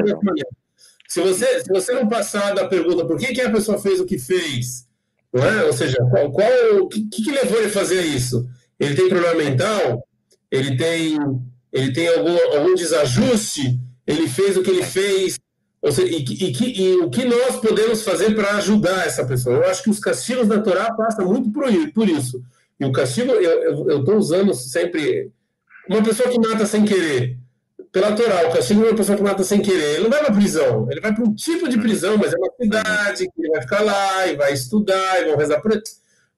Se você, se você não passar da pergunta por que, que a pessoa fez o que fez, não é? ou seja, qual, qual o que, que levou ele a fazer isso? Ele tem problema mental? Ele tem ele tem algum, algum desajuste, ele fez o que ele fez, seja, e, e, e, o que nós podemos fazer para ajudar essa pessoa. Eu acho que os castigos da Torá passam muito por, isso. E o castigo, eu estou usando sempre. Uma pessoa que mata sem querer, pela Torá, o castigo é uma pessoa que mata sem querer. Ele não vai para prisão, ele vai para um tipo de prisão, mas é uma cidade que ele vai ficar lá e vai estudar e vão rezar por ele.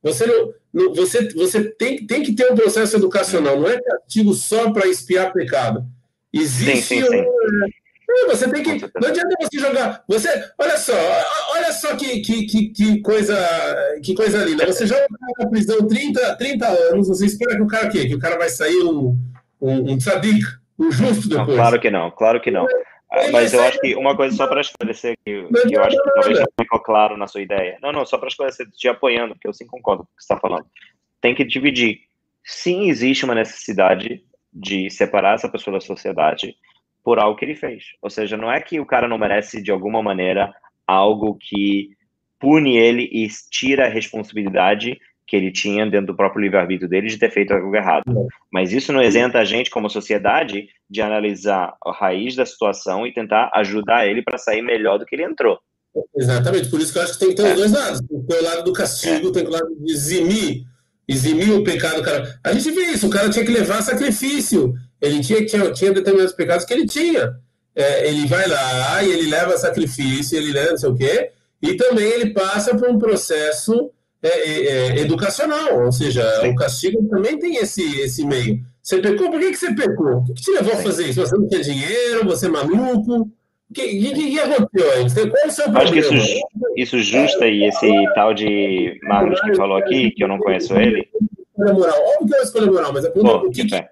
Você, não, não, você, você tem, tem que ter um processo educacional, não é castigo só para espiar pecado. Existe. Sim, sim, sim. Um, você tem que. Não adianta você jogar. Você, olha só, olha só que, que, que, que coisa, que coisa linda. Você joga na prisão 30, 30 anos, você espera que o cara o quê? Que o cara vai sair um, um, um tzadik, um justo depois. Não, claro que não, claro que não. Mas eu acho que uma coisa só para esclarecer, que, que, eu acho que talvez não ficou claro na sua ideia. Não, não, só para esclarecer, te apoiando, porque eu sim concordo com o que você está falando. Tem que dividir. Sim, existe uma necessidade de separar essa pessoa da sociedade por algo que ele fez. Ou seja, não é que o cara não merece, de alguma maneira, algo que pune ele e tira a responsabilidade que ele tinha dentro do próprio livre-arbítrio dele de ter feito algo errado. Mas isso não isenta a gente, como sociedade, de analisar a raiz da situação e tentar ajudar ele para sair melhor do que ele entrou. Exatamente, por isso que eu acho que tem que ter é. os dois lados. Tem o lado do castigo, é. tem o lado de eximir, eximir o pecado. Cara. A gente vê isso, o cara tinha que levar sacrifício. Ele tinha, tinha, tinha determinados pecados que ele tinha. É, ele vai lá e ele leva sacrifício, ele leva não sei o quê, e também ele passa por um processo é, é, é, educacional, ou seja, Sim. o castigo também tem esse, esse meio. Você pecou, por que, que você pecou? O que, te levou Sim. a fazer isso? Você não tinha dinheiro, você é maluco? O que, que, que aconteceu aí? Qual é o seu problema? Acho que isso, isso justa e esse tal de Magnus que falou aqui, que eu não conheço ele. Moral. Óbvio que é uma escolha moral, mas a pergunta Pô, é que, que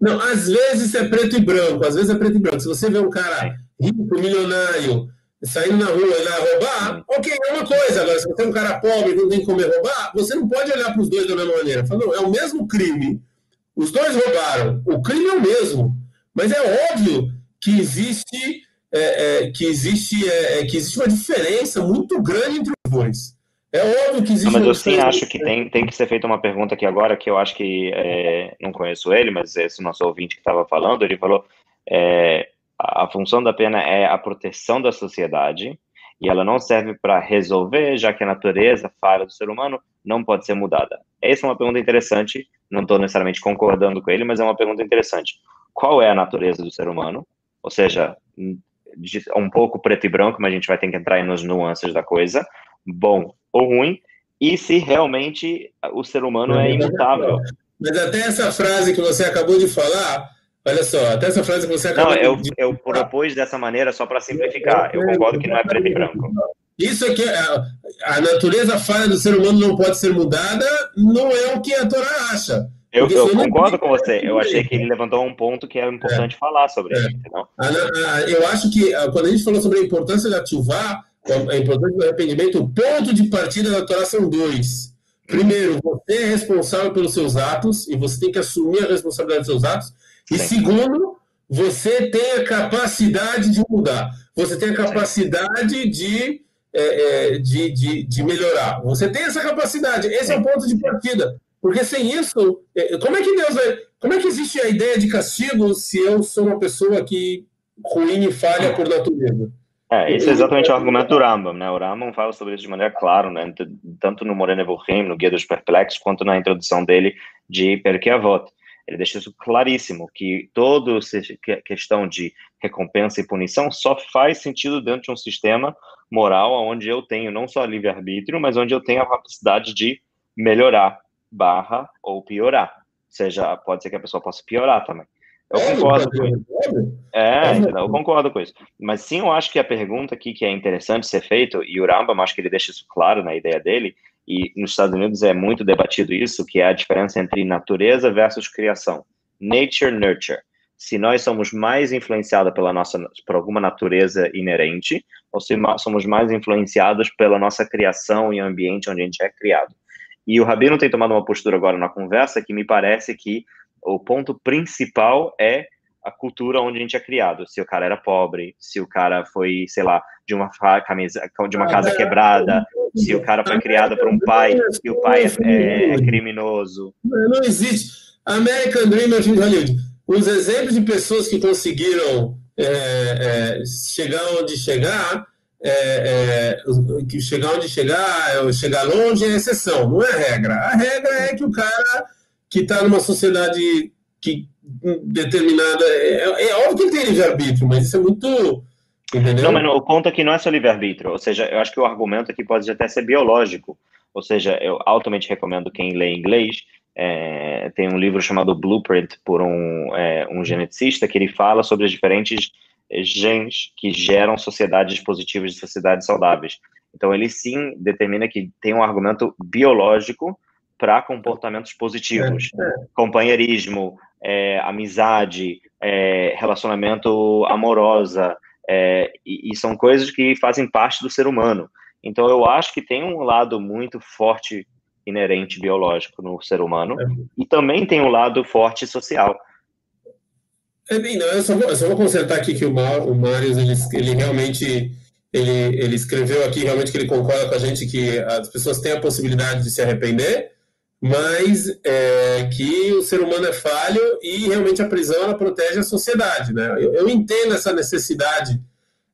Não, às vezes é preto e branco, às vezes é preto e branco. Se você vê um cara rico, milionário, saindo na rua e lá roubar, ok, é uma coisa. Agora, se você é um cara pobre e não tem como roubar, você não pode olhar para os dois da mesma maneira. Fala, não, é o mesmo crime. Os dois roubaram. O crime é o mesmo. Mas é óbvio que existe, é, é, que existe, é, é que existe uma diferença muito grande entre os dois. É óbvio que existe. Não, mas eu sim acho que tem, tem que ser feita uma pergunta aqui agora, que eu acho que é, não conheço ele, mas esse nosso ouvinte que estava falando, ele falou é, a função da pena é a proteção da sociedade e ela não serve para resolver, já que a natureza falha do ser humano não pode ser mudada. Essa é uma pergunta interessante, não estou necessariamente concordando com ele, mas é uma pergunta interessante. Qual é a natureza do ser humano? Ou seja, um pouco preto e branco, mas a gente vai ter que entrar nas nuances da coisa, bom ou ruim, e se realmente o ser humano é imutável. Mas até essa frase que você acabou de falar, Olha só, até essa frase que você acabou Não, eu, de... eu propus dessa maneira só para simplificar. Eu concordo que não é preto e branco. Isso aqui, a, a natureza falha do ser humano não pode ser mudada, não é o que a Torá acha. Eu, eu concordo com você. Eu achei que ele levantou um ponto que é importante é. falar sobre é. isso. Eu acho que quando a gente falou sobre a importância da Tchuvá, a importância do arrependimento, o ponto de partida da Torá são dois. Primeiro, você é responsável pelos seus atos e você tem que assumir a responsabilidade dos seus atos. E segundo, você tem a capacidade de mudar. Você tem a capacidade de, é, é, de, de, de, melhorar. Você tem essa capacidade. Esse é o ponto de partida. Porque sem isso, é, como é que Deus vai. Como é que existe a ideia de castigo se eu sou uma pessoa que ruim e falha por natureza? É, esse é exatamente o argumento do Rambam, né? O Rambam fala sobre isso de maneira clara, né? Tanto no Morena Evohim, no Guia dos Perplexos, quanto na introdução dele de Perkei Avot. Ele deixa isso claríssimo, que toda questão de recompensa e punição só faz sentido dentro de um sistema moral onde eu tenho não só livre-arbítrio, mas onde eu tenho a capacidade de melhorar, barra, ou piorar. Ou seja, pode ser que a pessoa possa piorar também. Eu é, concordo com isso. É, eu concordo com isso. Mas sim, eu acho que a pergunta aqui que é interessante ser feita, e o Rambam acho que ele deixa isso claro na ideia dele, e nos Estados Unidos é muito debatido isso, que é a diferença entre natureza versus criação. Nature, nurture. Se nós somos mais influenciados pela nossa, por alguma natureza inerente, ou se somos mais influenciados pela nossa criação e ambiente onde a gente é criado. E o Rabino tem tomado uma postura agora na conversa que me parece que o ponto principal é a cultura onde a gente é criado. Se o cara era pobre, se o cara foi, sei lá, de uma camisa, de uma casa quebrada, se o cara foi criado por um pai e o pai é, é criminoso. Não existe. American Dream of Hollywood. Os exemplos de pessoas que conseguiram é, é, chegar onde chegar, é, é que chegar onde chegar, chegar longe é exceção, não é regra. A regra é que o cara que está numa sociedade que determinada. É, é, óbvio que ele tem livre-arbítrio, mas isso é muito. Entendeu? Não, mas o ponto aqui não é só livre-arbítrio. Ou seja, eu acho que o argumento aqui pode até ser biológico. Ou seja, eu altamente recomendo quem lê inglês. É, tem um livro chamado Blueprint por um, é, um geneticista que ele fala sobre os diferentes genes que geram sociedades positivas e sociedades saudáveis. Então, ele sim determina que tem um argumento biológico para comportamentos positivos. É, é. Companheirismo, é, amizade, é, relacionamento amorosa, é, e, e, são coisas que fazem parte do ser humano. Então, eu acho que tem um lado muito forte inerente biológico no ser humano, é. e também tem um lado forte social. É bem, não, eu, só vou, eu só vou consertar aqui que o, Mar, o Marius, ele, ele realmente ele, ele escreveu aqui realmente que ele concorda com a gente que as pessoas têm a possibilidade de se arrepender, mas é, que o ser humano é falho e realmente a prisão ela protege a sociedade, né? Eu, eu entendo essa necessidade,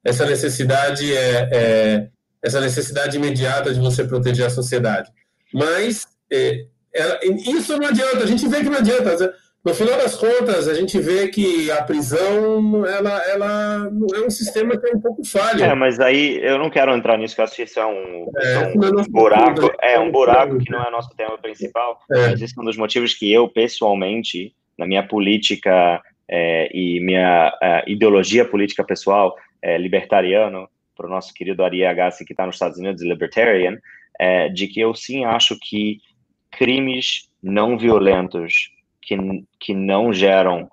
essa necessidade é, é, essa necessidade imediata de você proteger a sociedade, mas é, ela, isso não adianta. A gente vê que não adianta. No final das contas, a gente vê que a prisão ela, ela é um sistema que é um pouco falho. É, mas aí eu não quero entrar nisso, que eu acho que isso é um, é, é um é buraco. É um buraco que não é nosso tema principal. É. Mas esse é um dos motivos que eu, pessoalmente, na minha política é, e minha é, ideologia política pessoal, é, libertariano, para o nosso querido Ari Agassi, que está nos Estados Unidos, libertarian, é, de que eu sim acho que crimes não violentos que, que não geram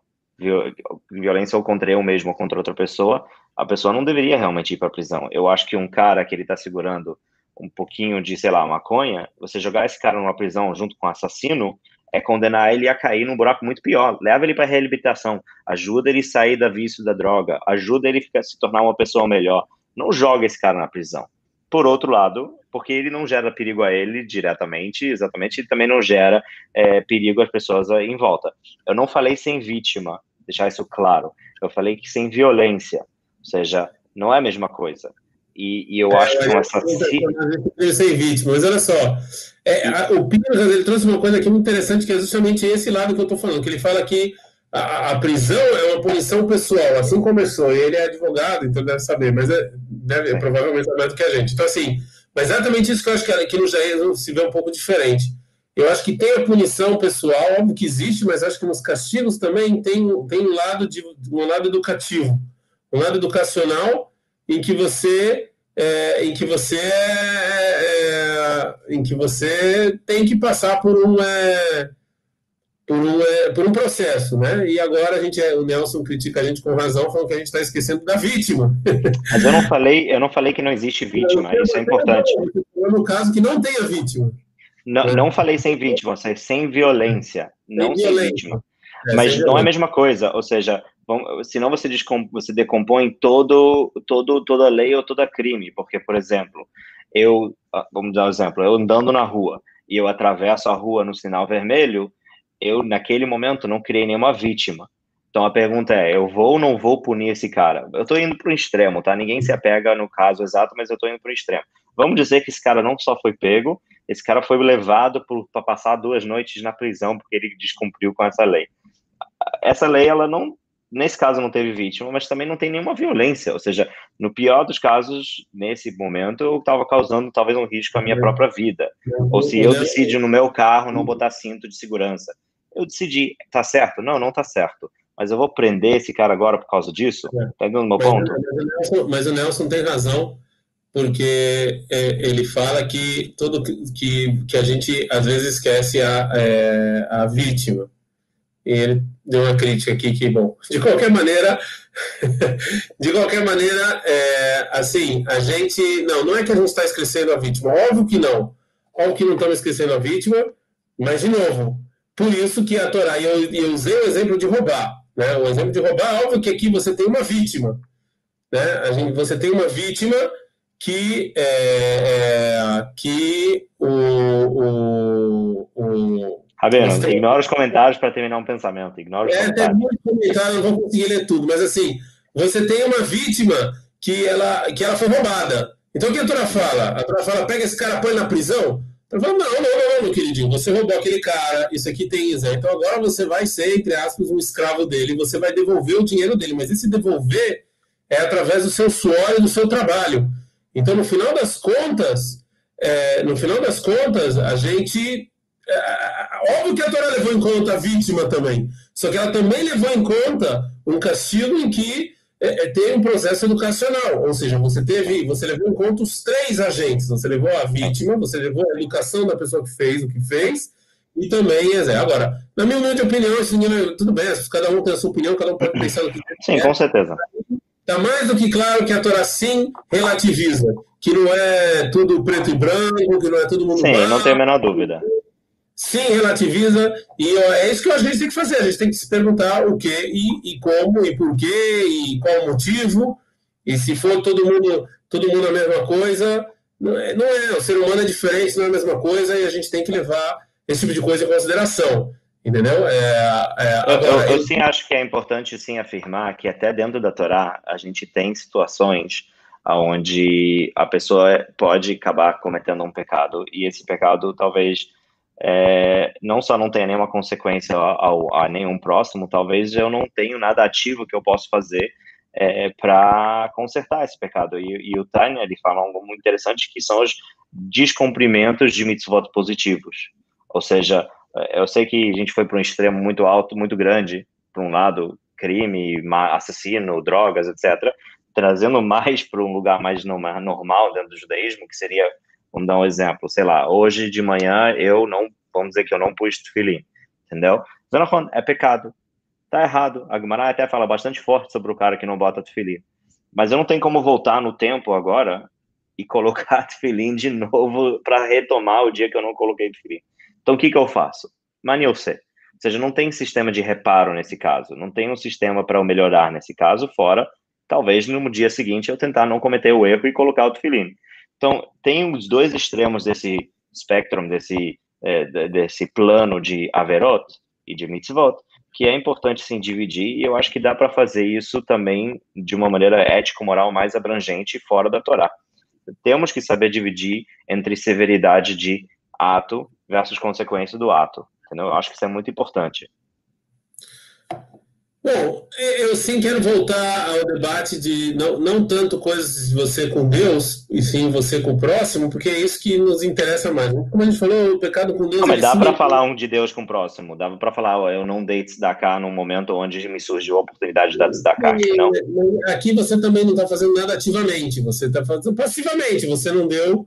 violência ou contra eu mesmo ou contra outra pessoa, a pessoa não deveria realmente ir para a prisão. Eu acho que um cara que ele está segurando um pouquinho de, sei lá, maconha, você jogar esse cara numa prisão junto com um assassino, é condenar ele a cair num buraco muito pior. Leva ele para reabilitação, ajuda ele a sair da vício da droga, ajuda ele a se tornar uma pessoa melhor. Não joga esse cara na prisão. Por outro lado, porque ele não gera perigo a ele diretamente, exatamente, e também não gera é, perigo às pessoas em volta. Eu não falei sem vítima, deixar isso claro. Eu falei que sem violência, ou seja, não é a mesma coisa. E, e eu é, acho que um assassino. Sem vítima, mas olha só. É, a, o Pires ele trouxe uma coisa aqui muito interessante, que é justamente esse lado que eu estou falando, que ele fala que a, a, prisão é uma punição pessoal, assim começou. E ele é advogado, então deve saber, mas é, deve, é. provavelmente saber mais do que a gente. Então, assim, mas é exatamente isso que eu acho que aqui no Jair se vê um pouco diferente. Eu acho que tem a punição pessoal, óbvio que existe, mas acho que nos castigos também tem, tem um, lado de, um lado educativo, um lado educacional em que você é, em que você é, é, em que você tem que passar por um é, por um, é, por um processo, né? E agora a gente, é, o Nelson critica a gente com razão, falando que a gente está esquecendo da vítima. Mas eu não falei, eu não falei que não existe vítima, isso é importante. No caso que não tenha vítima. Não, é. não falei sem vítima, sem violência, não sem, violência. vítima. É, Mas não é a mesma coisa, ou seja, senão você, você decompõe todo, todo, toda lei ou toda crime, porque, por exemplo, eu, ah, vamos dar um exemplo, eu andando na rua e eu atravesso a rua no sinal vermelho, eu, naquele momento, não criei nenhuma vítima. Então a pergunta é: eu vou ou não vou punir esse cara? Eu estou indo para o extremo, tá? Ninguém se apega no caso exato, mas eu estou indo para o extremo. Vamos dizer que esse cara não só foi pego, esse cara foi levado para passar duas noites na prisão porque ele descumpriu com essa lei. Essa lei, ela não, nesse caso, não teve vítima, mas também não tem nenhuma violência. Ou seja, no pior dos casos, nesse momento, eu estava causando talvez um risco à minha uhum. própria vida. Ou se eu decido no meu carro não botar cinto de segurança eu decidi, tá certo? Não, não tá certo. Mas eu vou prender esse cara agora por causa disso? É. Tá entendendo meu ponto? Mas o, Nelson, mas o Nelson tem razão, porque é, ele fala que todo que, que a gente às vezes esquece a, é, a vítima. E ele deu uma crítica aqui que, bom, de qualquer maneira, <laughs> de qualquer maneira, é, assim, a gente, não, não é que a gente está esquecendo a vítima, óbvio que não, óbvio que não estamos esquecendo a vítima, mas, de novo, por isso que a Torá, e eu, eu, usei o exemplo de roubar, né? O exemplo de roubar, óbvio que aqui você tem uma vítima, né? A gente, você tem uma vítima que, é, é, que o, o, o Rabino, ignora os comentários para terminar um pensamento. Ignora os é, tem muitos comentários, não vou conseguir ler tudo, mas assim, você tem uma vítima que ela, que ela foi roubada. Então o que a Torá fala? A Torá fala, pega esse cara, põe na prisão. Falo, não, não, não, meu queridinho, você roubou aquele cara, isso aqui tem Zé. Então agora você vai ser, entre aspas, um escravo dele, você vai devolver o dinheiro dele, mas esse devolver é através do seu suor e do seu trabalho. Então, no final das contas, é, no final das contas, a gente. É, óbvio que a Torá levou em conta a vítima também, só que ela também levou em conta um castigo em que é, é, ter um processo educacional, ou seja, você teve, você levou em conta os três agentes, você levou a vítima, você levou a educação da pessoa que fez o que fez, e também, é, agora, na minha humilde opinião, esse tudo bem, cada um tem a sua opinião, cada um pode pensar no que quer. Sim, com certeza. Está mais do que claro que a Torá sim relativiza, que não é tudo preto e branco, que não é todo mundo Sim, branco, não tenho a menor dúvida sim relativiza, e é isso que a gente tem que fazer, a gente tem que se perguntar o que e, e como e por quê e qual o motivo, e se for todo mundo, todo mundo a mesma coisa, não é, não é, o ser humano é diferente, não é a mesma coisa, e a gente tem que levar esse tipo de coisa em consideração. Entendeu? É, é, agora, eu, eu, eu, sim acho que é importante sim afirmar que até dentro da Torá a gente tem situações onde a pessoa pode acabar cometendo um pecado e esse pecado talvez é, não só não tenha nenhuma consequência ao, a nenhum próximo, talvez eu não tenha nada ativo que eu possa fazer é, para consertar esse pecado. E, e o Tânia, ele fala algo muito interessante, que são os descumprimentos de mitzvot positivos. Ou seja, eu sei que a gente foi para um extremo muito alto, muito grande, para um lado, crime, assassino, drogas, etc., trazendo mais para um lugar mais normal dentro do judaísmo, que seria Vamos dar um exemplo, sei lá, hoje de manhã eu não, vamos dizer que eu não pus tefilim, entendeu? É pecado, tá errado. A Guimarães até fala bastante forte sobre o cara que não bota tefilim. Mas eu não tenho como voltar no tempo agora e colocar <laughs> tefilim de novo para retomar o dia que eu não coloquei tefilim. Então o que que eu faço? Maniose. Ou seja, não tem sistema de reparo nesse caso, não tem um sistema para eu melhorar nesse caso, fora talvez no dia seguinte eu tentar não cometer o erro e colocar o tefilim. Então, tem os dois extremos desse espectro, desse, é, desse plano de Averot e de Mitzvot, que é importante sim dividir, e eu acho que dá para fazer isso também de uma maneira ético-moral mais abrangente fora da Torá. Temos que saber dividir entre severidade de ato versus consequência do ato. Entendeu? Eu acho que isso é muito importante. Bom, eu sim quero voltar ao debate de não, não tanto coisas de você com Deus, e sim você com o próximo, porque é isso que nos interessa mais. Como a gente falou, o pecado com Deus. Não, mas dá para falar um de Deus com o próximo. Dava para falar, ó, eu não dei tzedakah num momento onde me surgiu a oportunidade de dar tzedakah. Não? Aqui você também não está fazendo nada ativamente, você está fazendo passivamente. Você não deu,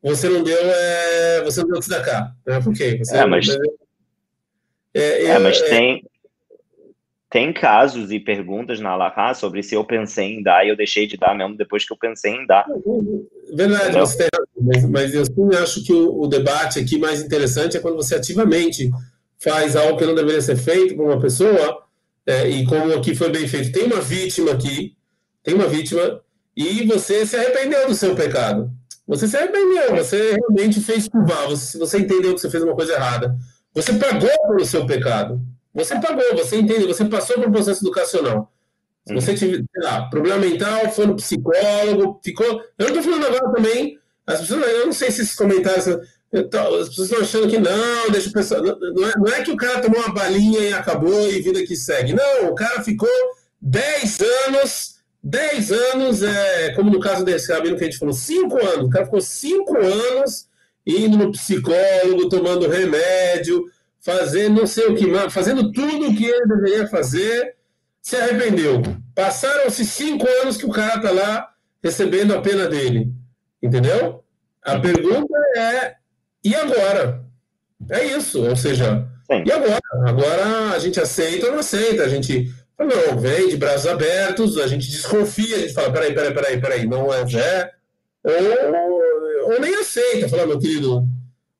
você não deu, é, você não deu tzedakah. Né? Por quê? Você é, mas. Deu, É, é mas é tem, tem casos e perguntas na Alaha sobre se eu pensei em dar e eu deixei de dar mesmo depois que eu pensei em dar. Verdade, Entendeu? você tem mas, mas eu sim acho que o, o, debate aqui mais interessante é quando você ativamente faz algo que não deveria ser feito por uma pessoa, é, e como aqui foi bem feito, tem uma vítima aqui, tem uma vítima, e você se arrependeu do seu pecado. Você se arrependeu, você realmente fez curvar, você, você entendeu que você fez uma coisa errada. Você pagou pelo seu pecado. Você pagou, você entendeu, você passou por um processo educacional. Se você tiver, sei lá, problema mental, foi no psicólogo, ficou. Eu não estou falando agora também. As pessoas, eu não sei se esses comentários. As pessoas estão achando que não, deixa o pessoal. Não é, não é que o cara tomou uma balinha e acabou e vida que segue. Não, o cara ficou 10 anos, 10 anos, é, como no caso desse rabino que a gente falou, 5 anos. O cara ficou 5 anos indo no psicólogo, tomando remédio, fazendo não sei o que mais, fazendo tudo o que ele deveria fazer, se arrependeu. Passaram-se cinco anos que o cara está lá recebendo a pena dele. Entendeu? A pergunta é: e agora? É isso. Ou seja, Sim. e agora? Agora a gente aceita ou não aceita? A gente não, vem de braços abertos, a gente desconfia, a gente fala: peraí, peraí, peraí, peraí, não é Zé. Ou, ou nem aceita, fala, meu querido,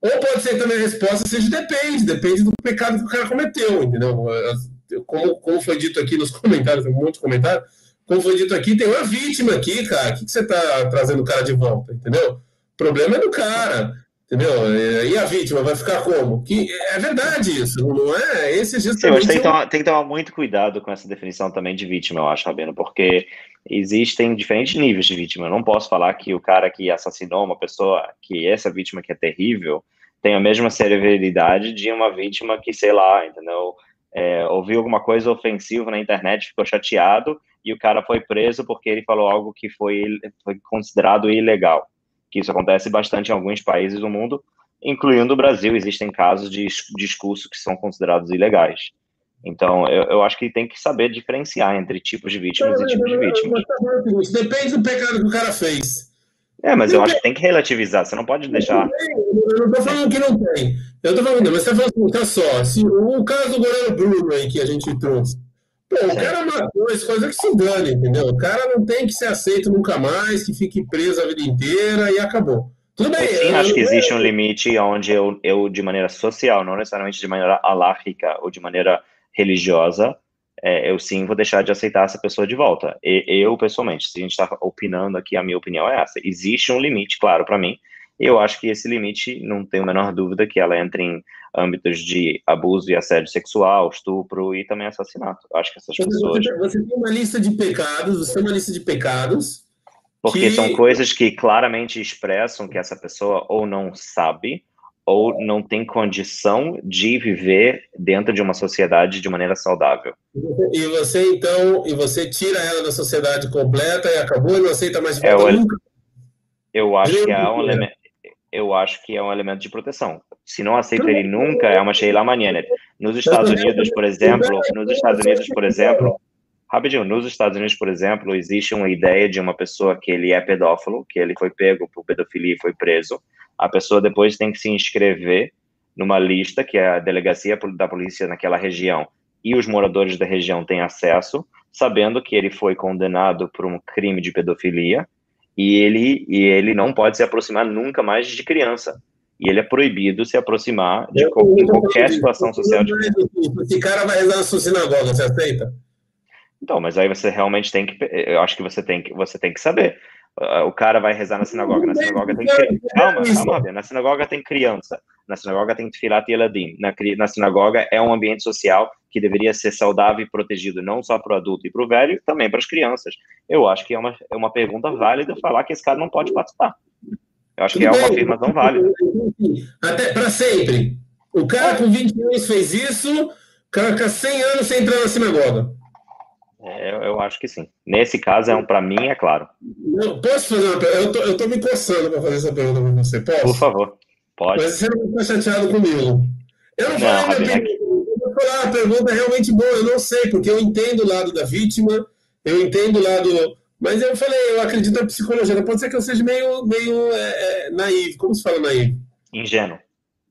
ou pode ser também a resposta seja depende, depende do pecado que o cara cometeu, entendeu? Como, como foi dito aqui nos <laughs> comentários, tem um monte de comentários, como foi dito aqui, tem uma vítima aqui, cara. O que, que você tá trazendo o cara de volta, entendeu? O problema é do cara, entendeu? E a vítima vai ficar como? Que é verdade isso, não é? Esse justamente. Sim, mas tem que, tomar, tem que tomar muito cuidado com essa definição também de vítima, eu acho, Rabino, porque existem diferentes níveis de vítima. Eu não posso falar que o cara que assassinou uma pessoa, que essa vítima que é terrível, tem a mesma severidade de uma vítima que, sei lá, entendeu? É, ouviu alguma coisa ofensiva na internet, ficou chateado e o cara foi preso porque ele falou algo que foi, foi considerado ilegal. Que isso acontece bastante em alguns países do mundo, incluindo o Brasil. Existem casos de discurso que são considerados ilegais. Então, eu, eu, acho que tem que saber diferenciar entre tipos de vítimas e tipos de vítimas. Depende do pecado que o cara fez. É, mas eu acho que tem que relativizar, você não pode deixar. Eu não estou falando que não tem. Eu estou falando, mas você falando assim, tá só, se, o caso do goleiro Bruno aí que a gente trouxe. Pô, o cara matou, essa coisa que se dane, entendeu? O cara não tem que ser aceito nunca mais, que fique preso a vida inteira e acabou. Tudo bem. Sim, acho que existe um limite onde eu, eu, de maneira social, não necessariamente de maneira alárrica ou de maneira religiosa, é, eu sim vou deixar de aceitar essa pessoa de volta. E, eu, pessoalmente, se a gente está opinando aqui, a minha opinião é essa. Existe um limite, claro, para mim. Eu acho que esse limite, não tenho a menor dúvida que ela entra em âmbitos de abuso e assédio sexual, estupro e também assassinato. Eu acho que essas pessoas. Você tem uma lista de pecados, você tem uma lista de pecados. Porque que... são coisas que claramente expressam que essa pessoa ou não sabe, ou não tem condição de viver dentro de uma sociedade de maneira saudável. E você então, e você tira ela da sociedade completa e acabou e não aceita mais é é, nunca? Eu acho que é um elemento, eu acho que é um elemento de proteção. Se não aceita ele nunca, é uma Sheila Manienet. Nos Estados Unidos, por exemplo, nos Estados Unidos, por exemplo, rapidinho, nos Estados Unidos, por exemplo, existe uma ideia de uma pessoa que ele é pedófilo, que ele foi pego por pedofilia e foi preso a pessoa depois tem que se inscrever numa lista que a delegacia da polícia naquela região e os moradores da região têm acesso, sabendo que ele foi condenado por um crime de pedofilia e ele e ele não pode se aproximar nunca mais de criança. E ele é proibido se aproximar de qualquer situação social. De... Esse cara vai rezar na sua sinagoga, você aceita? Então, mas aí você realmente tem que, eu acho que você tem que, você tem que saber. Uh, o cara vai rezar na sinagoga. Na sinagoga tem criança. Calma, calma, na sinagoga tem criança. Na sinagoga tem Tfilat Eladim. Na, na sinagoga é um ambiente social que deveria ser saudável e protegido, não só para o adulto e para o velho, também para as crianças. Eu acho que é uma, é uma pergunta válida falar que esse cara não pode participar. Eu acho Tudo que é bem. uma afirmação válida. Até para sempre. O cara com 20 anos fez isso, o cara com 100 anos sem entrar na sinagoga. É, eu, eu, acho que sim. Nesse caso, é um, para mim, é claro. Não, posso fazer uma pergunta? Eu tô, eu tô me coçando para fazer essa pergunta para você. Posso? Por favor, pode. Mas você não está chateado comigo. Eu não, não falei. Eu vou falar uma pergunta realmente boa. Eu não sei, porque eu entendo o lado da vítima, eu entendo o lado. Mas eu falei, eu acredito na psicologia. Pode ser que eu seja meio, meio é, é. Como se fala naivo? Ingênuo.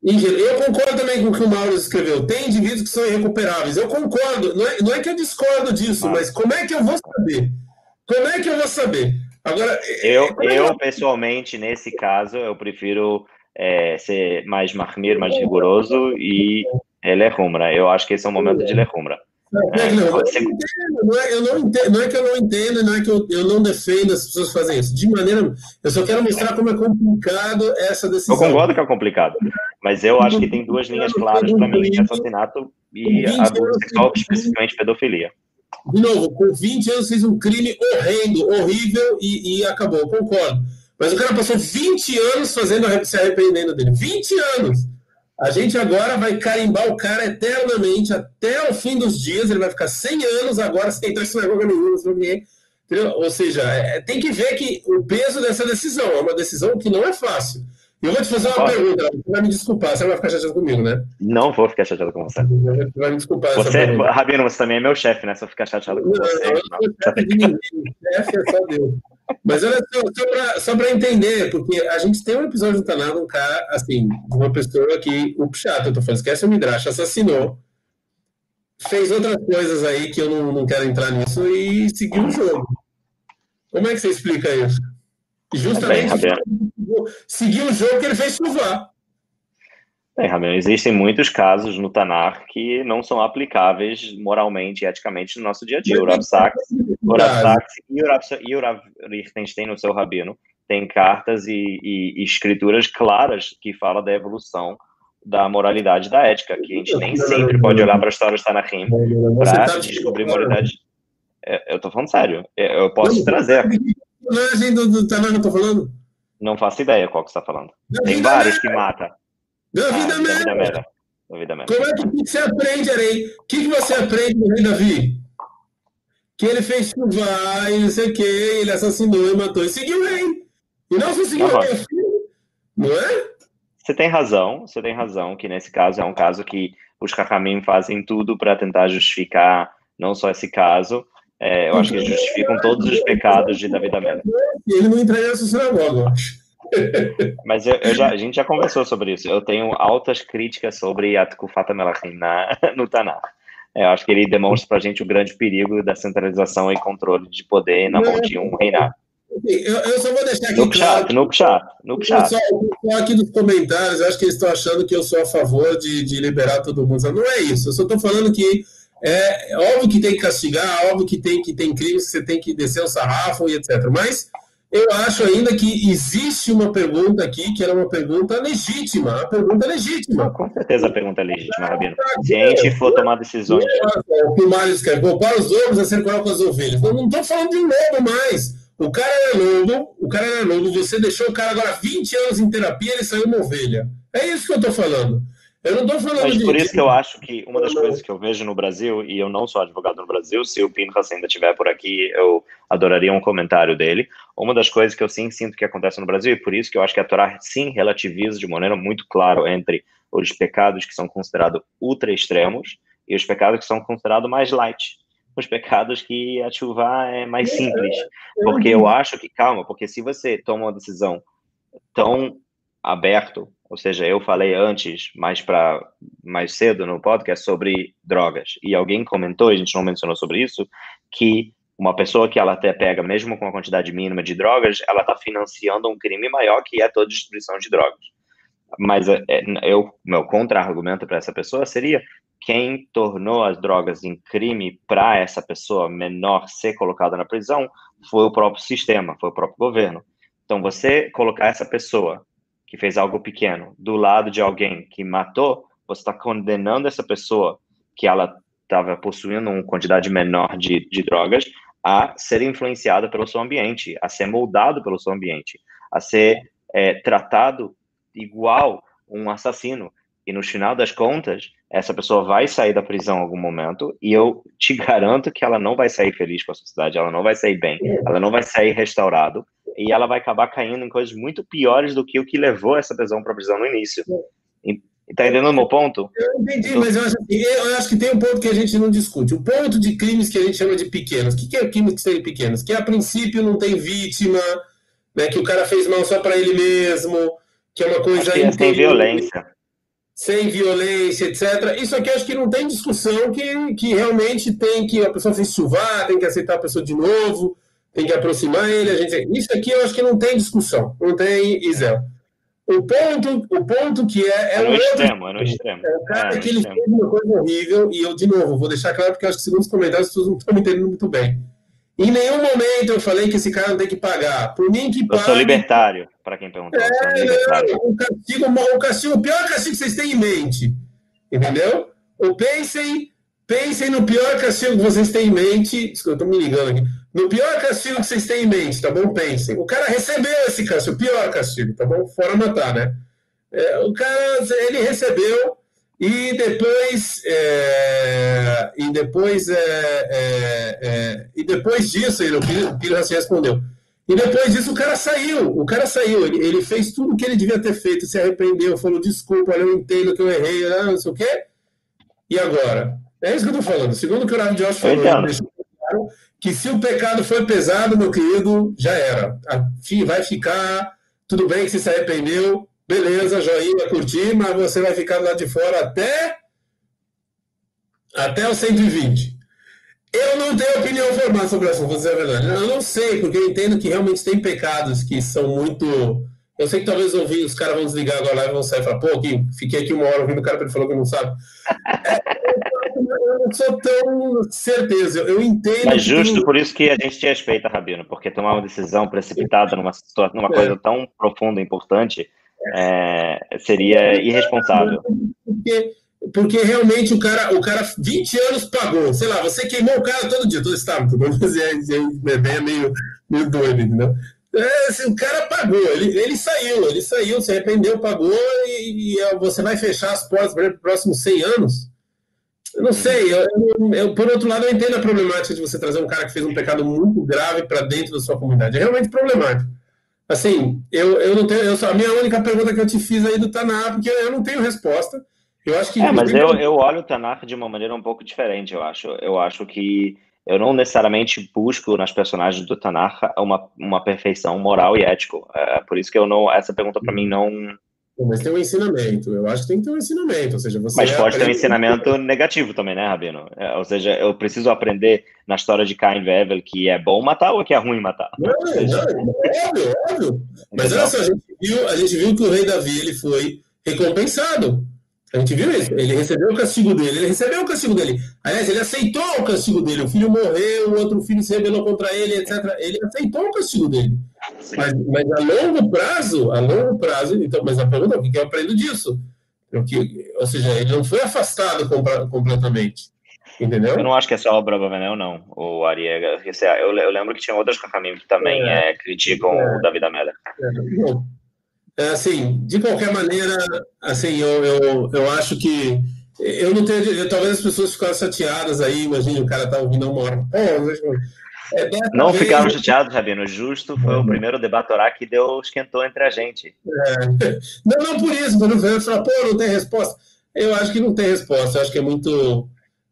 Eu concordo também com o que o Mauro escreveu. Tem indivíduos que são irrecuperáveis. Eu concordo. Não é, não é que eu discordo disso, ah. mas como é que eu vou saber? Como é que eu vou saber? Agora, eu, é eu pessoalmente, nesse caso, eu prefiro é, ser mais marmir, mais rigoroso e ele é rumra. Eu acho que esse é o momento de lerumra. Não, é, não, eu, é, eu não entendo, não é que eu não entendo, não é que eu, eu não defendo as pessoas fazem isso. De maneira. Eu só quero mostrar como é complicado essa decisão. Eu concordo que é complicado. Mas eu acho que tem duas linhas claras para mim: assassinato e abuso sexual, especificamente pedofilia. De novo, com 20 anos fez um crime horrendo, horrível e, e acabou, concordo. Mas o cara passou 20 anos fazendo se arrependendo dele. 20 anos! A gente agora vai carimbar o cara eternamente, até o fim dos dias. Ele vai ficar 100 anos agora sem entrar em sinagoga nenhuma, sem ninguém. Ou seja, é, tem que ver que o peso dessa decisão é uma decisão que não é fácil. Eu vou te fazer uma Pode. pergunta, você vai me desculpar, você não vai ficar chateado comigo, né? Não vou ficar chateado com você. Você vai me desculpar. Você, Rabino, você também é meu chefe, né? Se eu ficar chateado com não, você. Não, eu não chefe de ninguém. chefe é só Deus. Mas olha só, só para entender, porque a gente tem um episódio do Tanado, um cara, assim, uma pessoa que, o Pchato, eu tô falando, esquece o Midrash, assassinou, fez outras coisas aí que eu não, não quero entrar nisso e seguiu o jogo. Como é que você explica isso? Justamente Bem, seguiu o jogo que ele fez chuvar. Bem, Ramiro, existem muitos casos no Tanar que não são aplicáveis moralmente e eticamente no nosso dia a dia. O Rav Sachs, o Rav Sachs e o Rav Lichtenstein, no seu rabino, têm cartas e, e, e, escrituras claras que falam da evolução da moralidade da ética, que a gente nem sempre pode olhar para a história do Tanahim para tá descobrir moralidade. É, eu estou falando sério, é, eu posso trazer. Personagem do, do Tanakh eu tô falando? Não faço ideia qual que você tá falando. Tem vários que mata. Da ah, vida, ah, merda. vida merda. Como é que, que você aprende, Arei? O que, que você aprende rei Davi? Que ele fez chuvar e não sei o que, ele assassinou e matou. E seguiu rei. E não se seguiu o rei, não é? Você tem razão, você tem razão, que nesse caso é um caso que os Kakamim fazem tudo para tentar justificar não só esse caso, é, eu acho que eles justificam todos os pecados de Davi da Mena. Ele não entraria nessa sinagoga, eu acho. Mas eu, eu já, a gente já conversou sobre isso. Eu tenho altas críticas sobre Atkufata Melachim na, <laughs> no Tanakh. É, eu acho que ele demonstra para a gente o grande perigo da centralização e controle de poder na mão de um reinado. Eu, eu, só vou deixar aqui no claro. Chat, no chat, no chat. Só, aqui nos comentários, eu acho que eles estão achando que eu sou a favor de, de liberar todo mundo. Não é isso. Eu só estou falando que é, óbvio que tem que castigar, óbvio que tem que tem crimes que você tem que descer o sarrafo e etc. Mas eu acho ainda que existe uma pergunta aqui que era uma pergunta legítima. A pergunta é legítima. Com certeza a pergunta é legítima, Rabino. Se a gente for tomar decisões. O que o Mário escreveu, para os lobos, assim como com as ovelhas. Eu não estou falando de lobo mais. O cara era lobo, o cara era lobo, você deixou o cara agora 20 anos em terapia, ele saiu uma ovelha. É isso que eu estou falando. Eu não estou falando Mas de... por isso que eu acho que uma das coisas que eu vejo no Brasil, e eu não sou advogado no Brasil, se o Pinhas ainda estiver por aqui, eu adoraria um comentário dele. Uma das coisas que eu sim sinto que acontece no Brasil, e por isso que eu acho que a Torá sim relativiza de maneira muito clara entre os pecados que são considerados ultra extremos e os pecados que são considerados mais light. Os pecados que a chuva é mais simples. Porque eu acho que, calma, porque se você toma uma decisão tão aberto ou seja, eu falei antes, mais para mais cedo no podcast sobre drogas e alguém comentou, a gente não mencionou sobre isso, que uma pessoa que ela até pega mesmo com uma quantidade mínima de drogas, ela está financiando um crime maior que é toda distribuição de drogas. Mas é, é, eu, meu contra-argumento para essa pessoa seria quem tornou as drogas em crime para essa pessoa menor ser colocada na prisão foi o próprio sistema, foi o próprio governo. Então, você colocar essa pessoa que fez algo pequeno, do lado de alguém que matou, você está condenando essa pessoa que ela estava possuindo uma quantidade menor de, de drogas a ser influenciada pelo seu ambiente, a ser moldado pelo seu ambiente, a ser é, tratado igual um assassino. E no final das contas, essa pessoa vai sair da prisão em algum momento, e eu te <laughs> garanto que ela não vai sair feliz com a sociedade, ela não vai sair bem, ela não vai sair restaurado, e ela vai acabar caindo em coisas muito piores do que o que levou essa prisão para a prisão no início. E, Tá entendendo o meu ponto? Eu entendi, mas eu acho, eu acho, que tem um ponto que a gente não discute. O ponto de crimes que a gente chama de pequenos. O que é crimes que são pequenos? Que a princípio não tem vítima, né, que o cara fez mal só para ele mesmo, que é uma coisa. Que tem violência. sem violência, etc. Isso aqui acho que não tem discussão que, que realmente tem que a pessoa se chuvar, tem que aceitar a pessoa de novo, tem que aproximar ele. A gente, isso aqui eu acho que não tem discussão, não tem Isel. O ponto, o ponto que é. É, é no outro, extremo, é no extremo. É o cara é que ele extremo. fez uma coisa horrível, e eu, de novo, vou deixar claro, porque acho que segundo os comentários as pessoas não estão me entendendo muito bem. Em nenhum momento eu falei que esse cara não tem que pagar. Por mim que pague. Eu sou libertário, para quem perguntou. É, o castigo, o castigo, o pior castigo que vocês têm em mente. Entendeu? Ou pensem, pensem no pior castigo que vocês têm em mente. Desculpa, eu tô me ligando aqui. No pior castigo que vocês têm em mente, tá bom? Pensem. O cara recebeu esse castigo, o pior castigo, tá bom? Fora matar, né? É, o cara, ele recebeu e depois, é, e depois, é, é, é e depois disso, ele, o Pires já se respondeu. E depois disso o cara saiu, o cara saiu, ele, ele fez tudo o que ele devia ter feito, se arrependeu, falou desculpa, eu entendo que eu errei, não sei o quê. E agora? É isso que eu tô falando. Segundo o que o Rav Josh falou, ele deixou claro que se o pecado foi pesado, meu querido, já era. Vai ficar, tudo bem que você se arrependeu, Beleza, joinha, curtir, mas você vai ficar lá de fora até até o 120. Eu não tenho opinião formada sobre o assunto, vou verdade. Eu não sei, porque eu entendo que realmente tem pecados que são muito. Eu sei que talvez ouvir, os caras vão desligar agora e vão sair e falar, pô, aqui, fiquei aqui uma hora ouvindo o cara, ele falou que não sabe. <laughs> É, eu não sou tão certeza, eu entendo. Mas justo por isso que a gente te respeita, Rabino, porque tomar uma decisão precipitada numa, numa é. coisa tão profunda e importante é, seria irresponsável. Porque, porque realmente o cara, o cara 20 anos pagou, sei lá, você queimou o cara todo dia, todo estado, mas é, é, é meio, meio doido, entendeu? É, assim, o cara pagou, ele, ele saiu, ele saiu, se arrependeu, pagou e, e você vai fechar as portas para os próximos 100 anos? Eu não sei, eu, eu, eu, por outro lado, eu entendo a problemática de você trazer um cara que fez um pecado muito grave para dentro da sua comunidade. É realmente problemático. Assim, eu, eu não tenho. Eu, a minha única pergunta que eu te fiz aí do Tanar, porque eu não tenho resposta. Eu acho que. É, mas eu, eu olho o Tanar de uma maneira um pouco diferente, eu acho. Eu acho que eu não necessariamente busco nas personagens do Tanar uma, uma perfeição moral e ético. É por isso que eu não. Essa pergunta para mim não mas tem um ensinamento, eu acho que tem que ter um ensinamento, ou seja, você... Mas pode ter um ensinamento negativo também, né, Rabino? É, ou seja, eu preciso aprender na história de Cain e Evel que é bom matar ou que é ruim matar? Não, seja... não, óbvio, óbvio. Mas olha só, a gente, viu, a gente viu que o rei Davi ele foi recompensado. A gente viu isso. Ele recebeu o castigo dele. Ele recebeu o castigo dele. Aliás, ele aceitou o castigo dele. O filho morreu, o outro filho se rebelou contra ele, etc. Ele aceitou o castigo dele. Mas, mas a longo prazo, a longo prazo, então, mas a pergunta é o que eu aprendo disso? Porque, ou seja, ele não foi afastado completamente. Entendeu? Eu não acho que é só o Brabavenel, não. O Ariega. Eu, eu lembro que tinha outras Kahamim que também é, é, criticam é, o David Ameda. É. É, assim, de qualquer maneira, assim, eu, eu, eu acho que eu não tenho. Eu, talvez as pessoas ficaram chateadas aí, imagine o cara tá ouvindo uma hora. é, não vez... ficaram chateados, Rabino. Justo foi o primeiro debatorá que deu, esquentou entre a gente. É. <laughs> Não, não por isso, mas não falar, pô, não tem resposta. Eu acho que não tem resposta. Eu acho que é muito.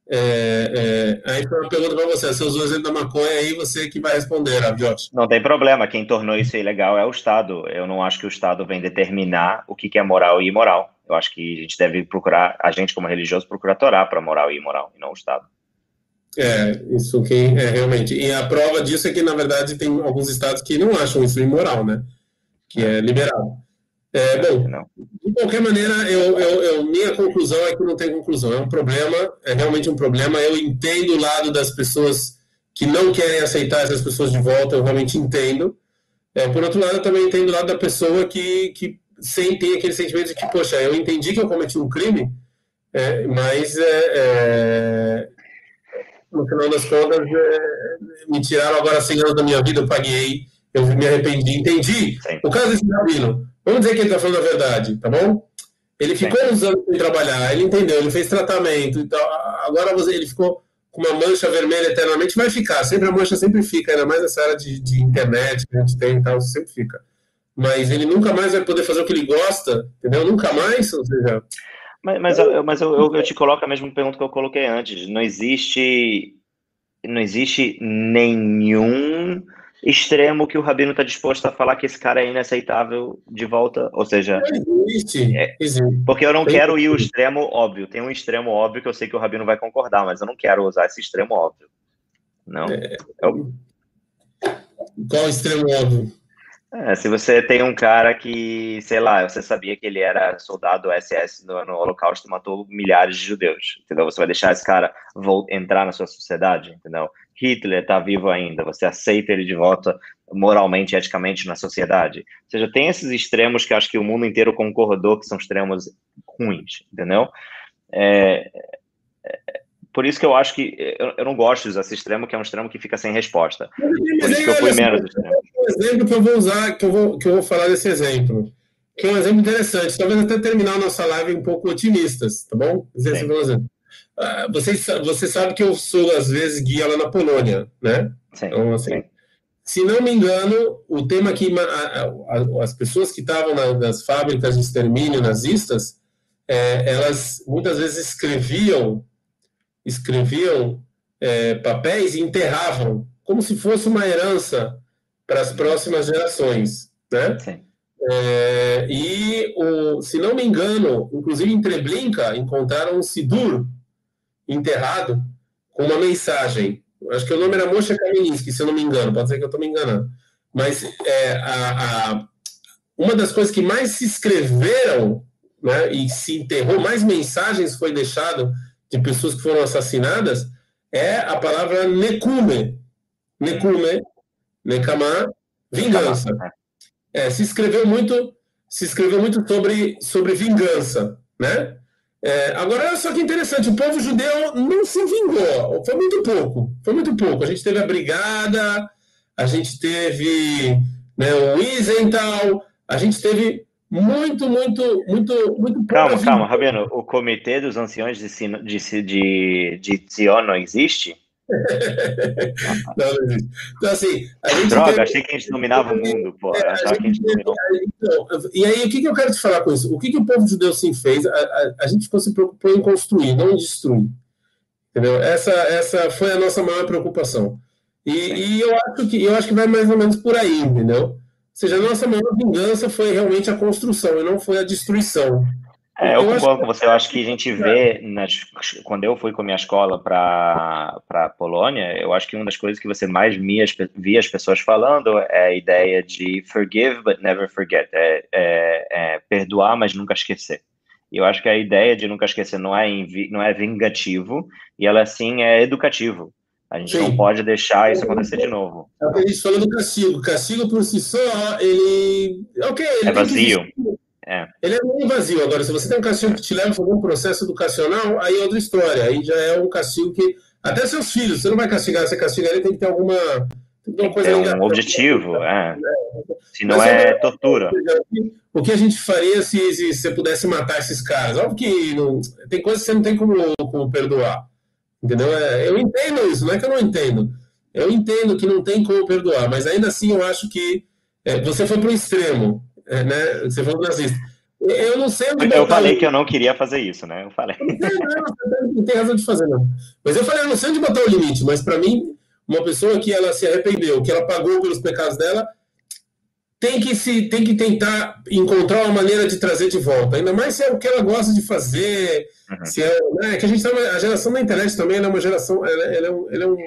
É, é, aí foi uma pergunta para você. O exemplo da maconha aí, você que vai responder, Aviotti. Não tem problema. Quem tornou isso ilegal é o Estado. Eu não acho que o Estado vem determinar o que é moral e imoral. Eu acho que a gente deve procurar, a gente como religioso, procurar torar para moral e imoral, e não o Estado. É, isso que é realmente. E a prova disso é que, na verdade, tem alguns estados que não acham isso imoral, né? Que é liberado. É, bom, de qualquer maneira, eu, eu, eu, minha conclusão é que não tem conclusão. É um problema, é realmente um problema. Eu entendo o lado das pessoas que não querem aceitar essas pessoas de volta, eu realmente entendo. É, por outro lado, eu também entendo o lado da pessoa que, que sem ter aquele sentimento de que, poxa, eu entendi que eu cometi um crime, é, mas é, é no final das contas é, me tiraram agora 100 anos da minha vida, eu paguei, eu me arrependi, entendi. Sim. O caso desse rabino, Vamos dizer que ele está falando a verdade, tá bom? Ele ficou uns anos sem trabalhar, ele entendeu, ele fez tratamento, então agora você, ele ficou com uma mancha vermelha eternamente, vai ficar, sempre a mancha sempre fica, ainda mais nessa área de, de internet que a gente tem e tal, sempre fica. Mas ele nunca mais vai poder fazer o que ele gosta, entendeu? Nunca mais, ou seja... Mas, mas, eu, mas eu, eu, eu te coloco a mesma pergunta que eu coloquei antes. Não existe, não existe nenhum extremo que o Rabino está disposto a falar que esse cara é inaceitável de volta, ou seja, existe, é, existe. porque eu não quero ir o extremo óbvio. Tem um extremo óbvio que eu sei que o Rabino vai concordar, mas eu não quero usar esse extremo óbvio. Não. É... Eu... Qual o extremo óbvio? É, se você tem um cara que, sei lá, você sabia que ele era soldado SS no, no Holocausto e matou milhares de judeus, entendeu? Você vai deixar esse cara entrar na sua sociedade, entendeu? Hitler está vivo ainda, você aceita ele de volta moralmente, eticamente na sociedade. Ou seja, tem esses extremos que acho que o mundo inteiro concordou que são extremos ruins, entendeu? É, é, por isso que eu acho que eu, eu não gosto desse extremo, que é um extremo que fica sem resposta. Por isso que eu fui menos extremo. Um exemplo que eu vou usar, que eu vou, que eu vou falar desse exemplo, que é um exemplo interessante, talvez até terminar a nossa live um pouco otimistas, tá bom? Esse é exemplo. Ah, você, você sabe que eu sou, às vezes, guia lá na Polônia, né? Sim, então, assim, sim. se não me engano, o tema que as pessoas que estavam na, nas fábricas de extermínio nazistas, é, elas muitas vezes escreviam escreviam é, papéis e enterravam, como se fosse uma herança para as próximas gerações, né? Sim. É, e, o, se não me engano, inclusive em Treblinka, encontraram um Sidur enterrado com uma mensagem. Acho que o nome era Moshe Kaminsky, se eu não me engano, pode ser que eu estou me enganando. Mas é, a, a, uma das coisas que mais se escreveram né, e se enterrou, mais mensagens foi deixado de pessoas que foram assassinadas é a palavra nekume. Nekume, nekama, vingança. É, se escreveu muito, se escreveu muito sobre, sobre vingança, né? É, agora, olha só que interessante, o povo judeu não se vingou, foi muito pouco, foi muito pouco. A gente teve a brigada, a gente teve né, o Isental, a gente teve muito, muito, muito, muito Calma, calma, Rabino. O Comitê dos Anciões de, de, de, de Zion não existe? Não, não existe. Então, assim, a gente Droga, teve... achei que a gente dominava o mundo, pô. É, a gente a gente então, e aí, o que, que eu quero te falar com isso? O que, que o povo judeu sim fez? A, a, a gente ficou se preocupou em construir, não em destruir. Entendeu? Essa, essa foi a nossa maior preocupação. E, e eu, acho que, eu acho que vai mais ou menos por aí, entendeu? seja, a nossa maior vingança foi realmente a construção e não foi a destruição. É, eu, concordo com você. Eu acho que a gente vê, nas, quando eu fui com a minha escola para a Polônia, eu acho que uma das coisas que você mais via, as pessoas falando é a ideia de forgive but never forget. É, é, é perdoar, mas nunca esquecer. E eu acho que a ideia de nunca esquecer não é, não é vingativo, e ela sim é educativo. A gente Sim. não pode deixar isso acontecer de novo. É o que a gente falou do castigo. O castigo por si só, ele. Ok, ele é vazio. É. Ele é meio vazio. Agora, se você tem um castigo que te leva a algum processo educacional, aí é outra história. Aí já é um castigo que. Até seus filhos, você não vai castigar, você castigar ele tem que ter alguma. Tem que ter um objetivo, é. Se não é, é tortura. O que a gente faria se, se você pudesse matar esses caras? Óbvio que não, tem coisas que você não tem como, como perdoar. Entendeu? É, eu entendo isso, não é que eu não entendo. Eu entendo que não tem como perdoar, mas ainda assim eu acho que é, você foi para o extremo, é, né? Você foi nazista. Eu não sei onde Eu falei que eu não queria fazer isso, né? Eu falei. Não tem, não, não tem razão de fazer, não. Mas eu falei, eu não sei onde botar o limite, mas para mim, uma pessoa que ela se arrependeu, que ela pagou pelos pecados dela, tem que se tem que tentar encontrar uma maneira de trazer de volta. Ainda mais se é o que ela gosta de fazer. Uhum. Se é, né, que a gente tá, a geração da internet também é uma geração. Ela, ela é um, ela é um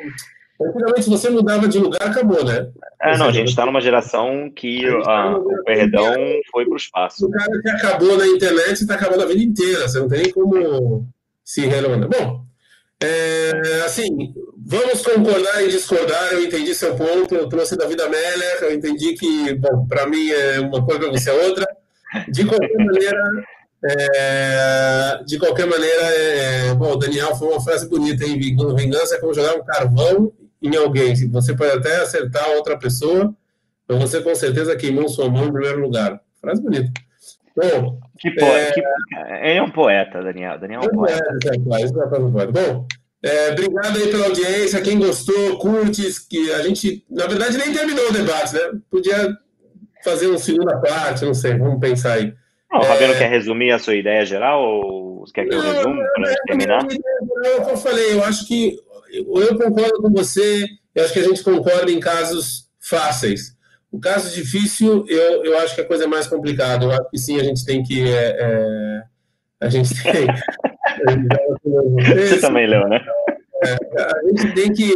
Antigamente, se você mudava de lugar, acabou, né? É, não, a gente está numa geração que tá o perdão foi para o espaço. O cara que acabou na internet está acabando a vida inteira, você não tem como se renovar. Bom, é, assim, vamos concordar e discordar. Eu entendi seu ponto. Eu trouxe da vida Meller. Eu entendi que, bom, para mim é uma coisa, para você é outra. De qualquer <laughs> maneira, é, de qualquer maneira, é, bom, Daniel foi uma frase bonita, hein? Vingança é como jogar um carvão em alguém. Você pode até acertar outra pessoa, mas você com certeza queimou sua mão em primeiro lugar. Frase bonita. Bom, que, po é... que... Ele é um poeta, Daniel. Daniel é um poeta. É, é, poeta. Bom, é, obrigado aí pela audiência. Quem gostou, curte. Que a gente, na verdade, nem terminou o debate, né? Podia fazer uma segunda parte, não sei. Vamos pensar aí. Não, o Fabiano é... quer resumir a sua ideia geral ou quer que eu resume para terminar? É eu falei, eu acho que eu concordo com você, eu acho que a gente concorda em casos fáceis. O caso difícil, eu, eu acho que a coisa é mais complicada. Eu acho que sim, a gente tem que. É, é, a gente tem. <laughs> Você também leu, né? É, a gente tem que.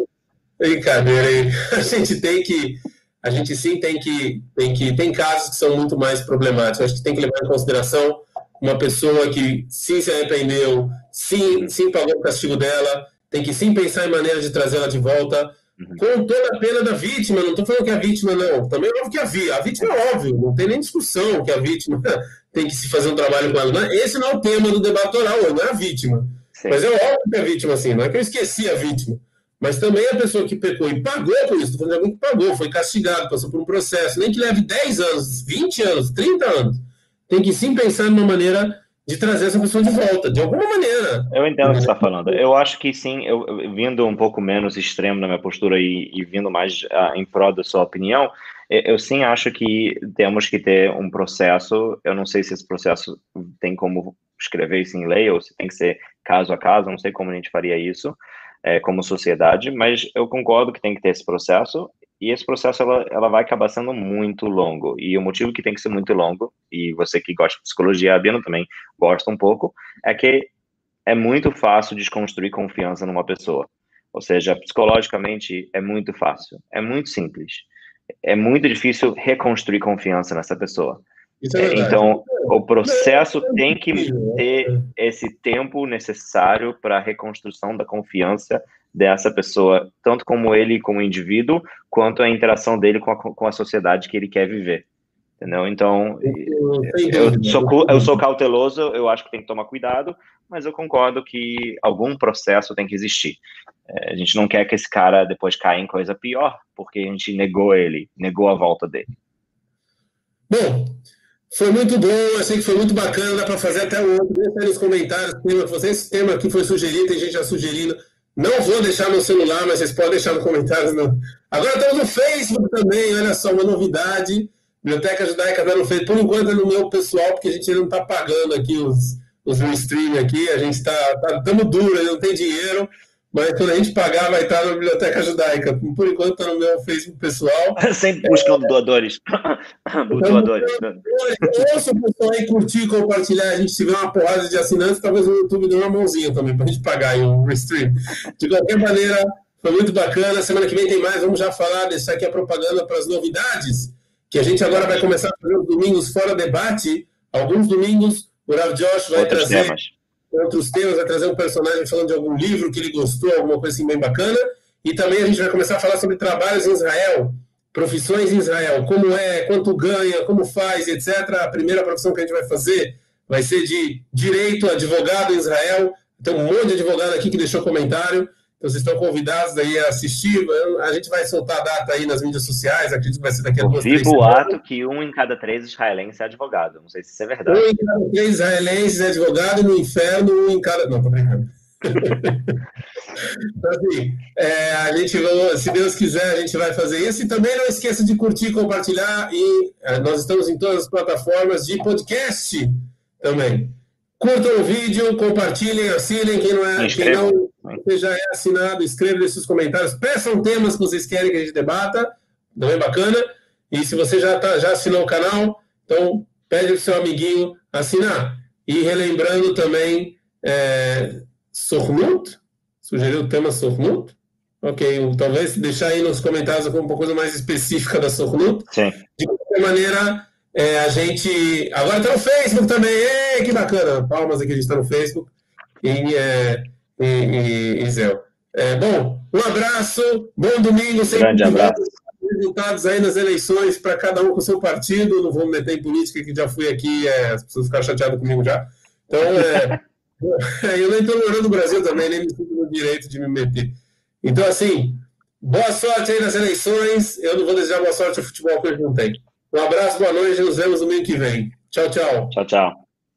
Brincadeira aí. A gente tem que. A gente sim tem que, tem que. Tem casos que são muito mais problemáticos. Acho que tem que levar em consideração uma pessoa que sim se arrependeu, sim, sim pagou o castigo dela, tem que sim pensar em maneiras de trazer ela de volta, uhum. com toda a pena da vítima. Não estou falando que a vítima não. Também é óbvio que a, vi, a vítima é óbvio, não tem nem discussão que a vítima <laughs> tem que se fazer um trabalho com ela. Não é, esse não é o tema do debate oral, não é a vítima. Sim. Mas é óbvio que a vítima, assim, não é que eu esqueci a vítima. Mas também a pessoa que pecou e pagou por isso, estou falando de alguém que pagou, foi castigado, passou por um processo, nem que leve 10 anos, 20 anos, 30 anos tem que sim pensar numa maneira de trazer essa pessoa de volta, de alguma maneira. Eu entendo o que você está falando. Eu acho que sim, eu, vindo um pouco menos extremo na minha postura e, e vindo mais uh, em prol da sua opinião, eu, eu, sim acho que temos que ter um processo. Eu não sei se esse processo tem como escrever isso em lei ou se tem que ser caso a caso, não sei como a gente faria isso é, como sociedade, mas eu concordo que tem que ter esse processo e esse processo ela, ela vai acabar sendo muito longo. E o motivo que tem que ser muito longo, e você que gosta de psicologia, a Bino também gosta um pouco, é que é muito fácil desconstruir confiança numa pessoa. Ou seja, psicologicamente é muito fácil, é muito simples. É muito difícil reconstruir confiança nessa pessoa. É então, o processo tem que ter esse tempo necessário para a reconstrução da confiança dessa pessoa, tanto como ele como indivíduo, quanto a interação dele com a, com a sociedade que ele quer viver. Entendeu? Então, eu sou, eu sou cauteloso, eu acho que tem que tomar cuidado, mas eu concordo que algum processo tem que existir. É, a gente não quer que esse cara depois caia em coisa pior, porque a gente negou ele, negou a volta dele. Bom, foi muito bom, eu sei que foi muito bacana, dá para fazer até o outro. Deixa aí nos comentários esse tema aqui foi sugerido, tem gente já sugerindo. Não vou deixar no celular, mas vocês podem deixar nos comentários. No... Agora estamos no Facebook também, olha só, uma novidade. Biblioteca Judaica está no Facebook, por enquanto é no meu pessoal, porque a gente não está pagando aqui os, os stream aqui, a gente está tá, tá duro, não tem dinheiro, mas quando a gente pagar vai estar na Biblioteca Judaica. Por enquanto está no meu Facebook pessoal. <laughs> Sempre buscando é, doadores. Então, doadores. Ouça o pessoal aí curtir, compartilhar. A gente tiver uma porrada de assinantes, talvez o YouTube dê uma mãozinha também para a gente pagar aí um restream. De qualquer maneira, foi muito bacana. Semana que vem tem mais. Vamos já falar, deixar aqui a propaganda para as novidades, que a gente agora vai começar a fazer os domingos fora debate. Alguns domingos o Rav Josh vai Outros trazer. Temas outros temas, vai trazer um personagem falando de algum livro que ele gostou, alguma coisa assim bem bacana. E também a gente vai começar a falar sobre trabalhos em Israel, profissões em Israel, como é, quanto ganha, como faz, etc. A primeira profissão que a gente vai fazer vai ser de direito, advogado em Israel. Tem um monte de advogado aqui que deixou comentário. Então, vocês estão convidados aí a assistir. A gente vai soltar a data aí nas mídias sociais, acredito que vai ser daqui a duas, três boato que um em cada três israelenses é advogado. Não sei se isso é verdade. Um em cada três israelenses é advogado no inferno um em cada... Não, tô brincando. <laughs> então, assim, é, a gente, se Deus quiser, a gente vai fazer isso. E também não esqueça de curtir, compartilhar. E é, nós estamos em todas as plataformas de podcast também. Curtam o vídeo, compartilhem, assinem. Quem não é, quem não você já é assinado, escreva nos seus comentários, peçam temas que vocês querem que a gente debata, também bacana. E se você já, tá, já assinou o canal, então pede para o seu amiguinho assinar. E relembrando também, é, Sornut, sugeriu o tema Sornut. Ok, talvez deixar aí nos comentários alguma coisa mais específica da Sornut. Sim. De qualquer maneira, é, a gente. Agora está no Facebook também. Ei, que bacana! Palmas aqui, a gente está no Facebook. E, é, e, e, e Zé. É, bom, um abraço, bom domingo, sempre Grande abraço. resultados aí nas eleições para cada um com o seu partido. Não vou me meter em política, que já fui aqui, é, as pessoas ficaram chateadas comigo já. Então, é, <laughs> eu nem estou morando no Brasil também, nem me sinto no direito de me meter. Então, assim, boa sorte aí nas eleições. Eu não vou desejar boa sorte ao futebol que hoje não tem. Um abraço, boa noite, nos vemos domingo que vem. Tchau, tchau. Tchau, tchau.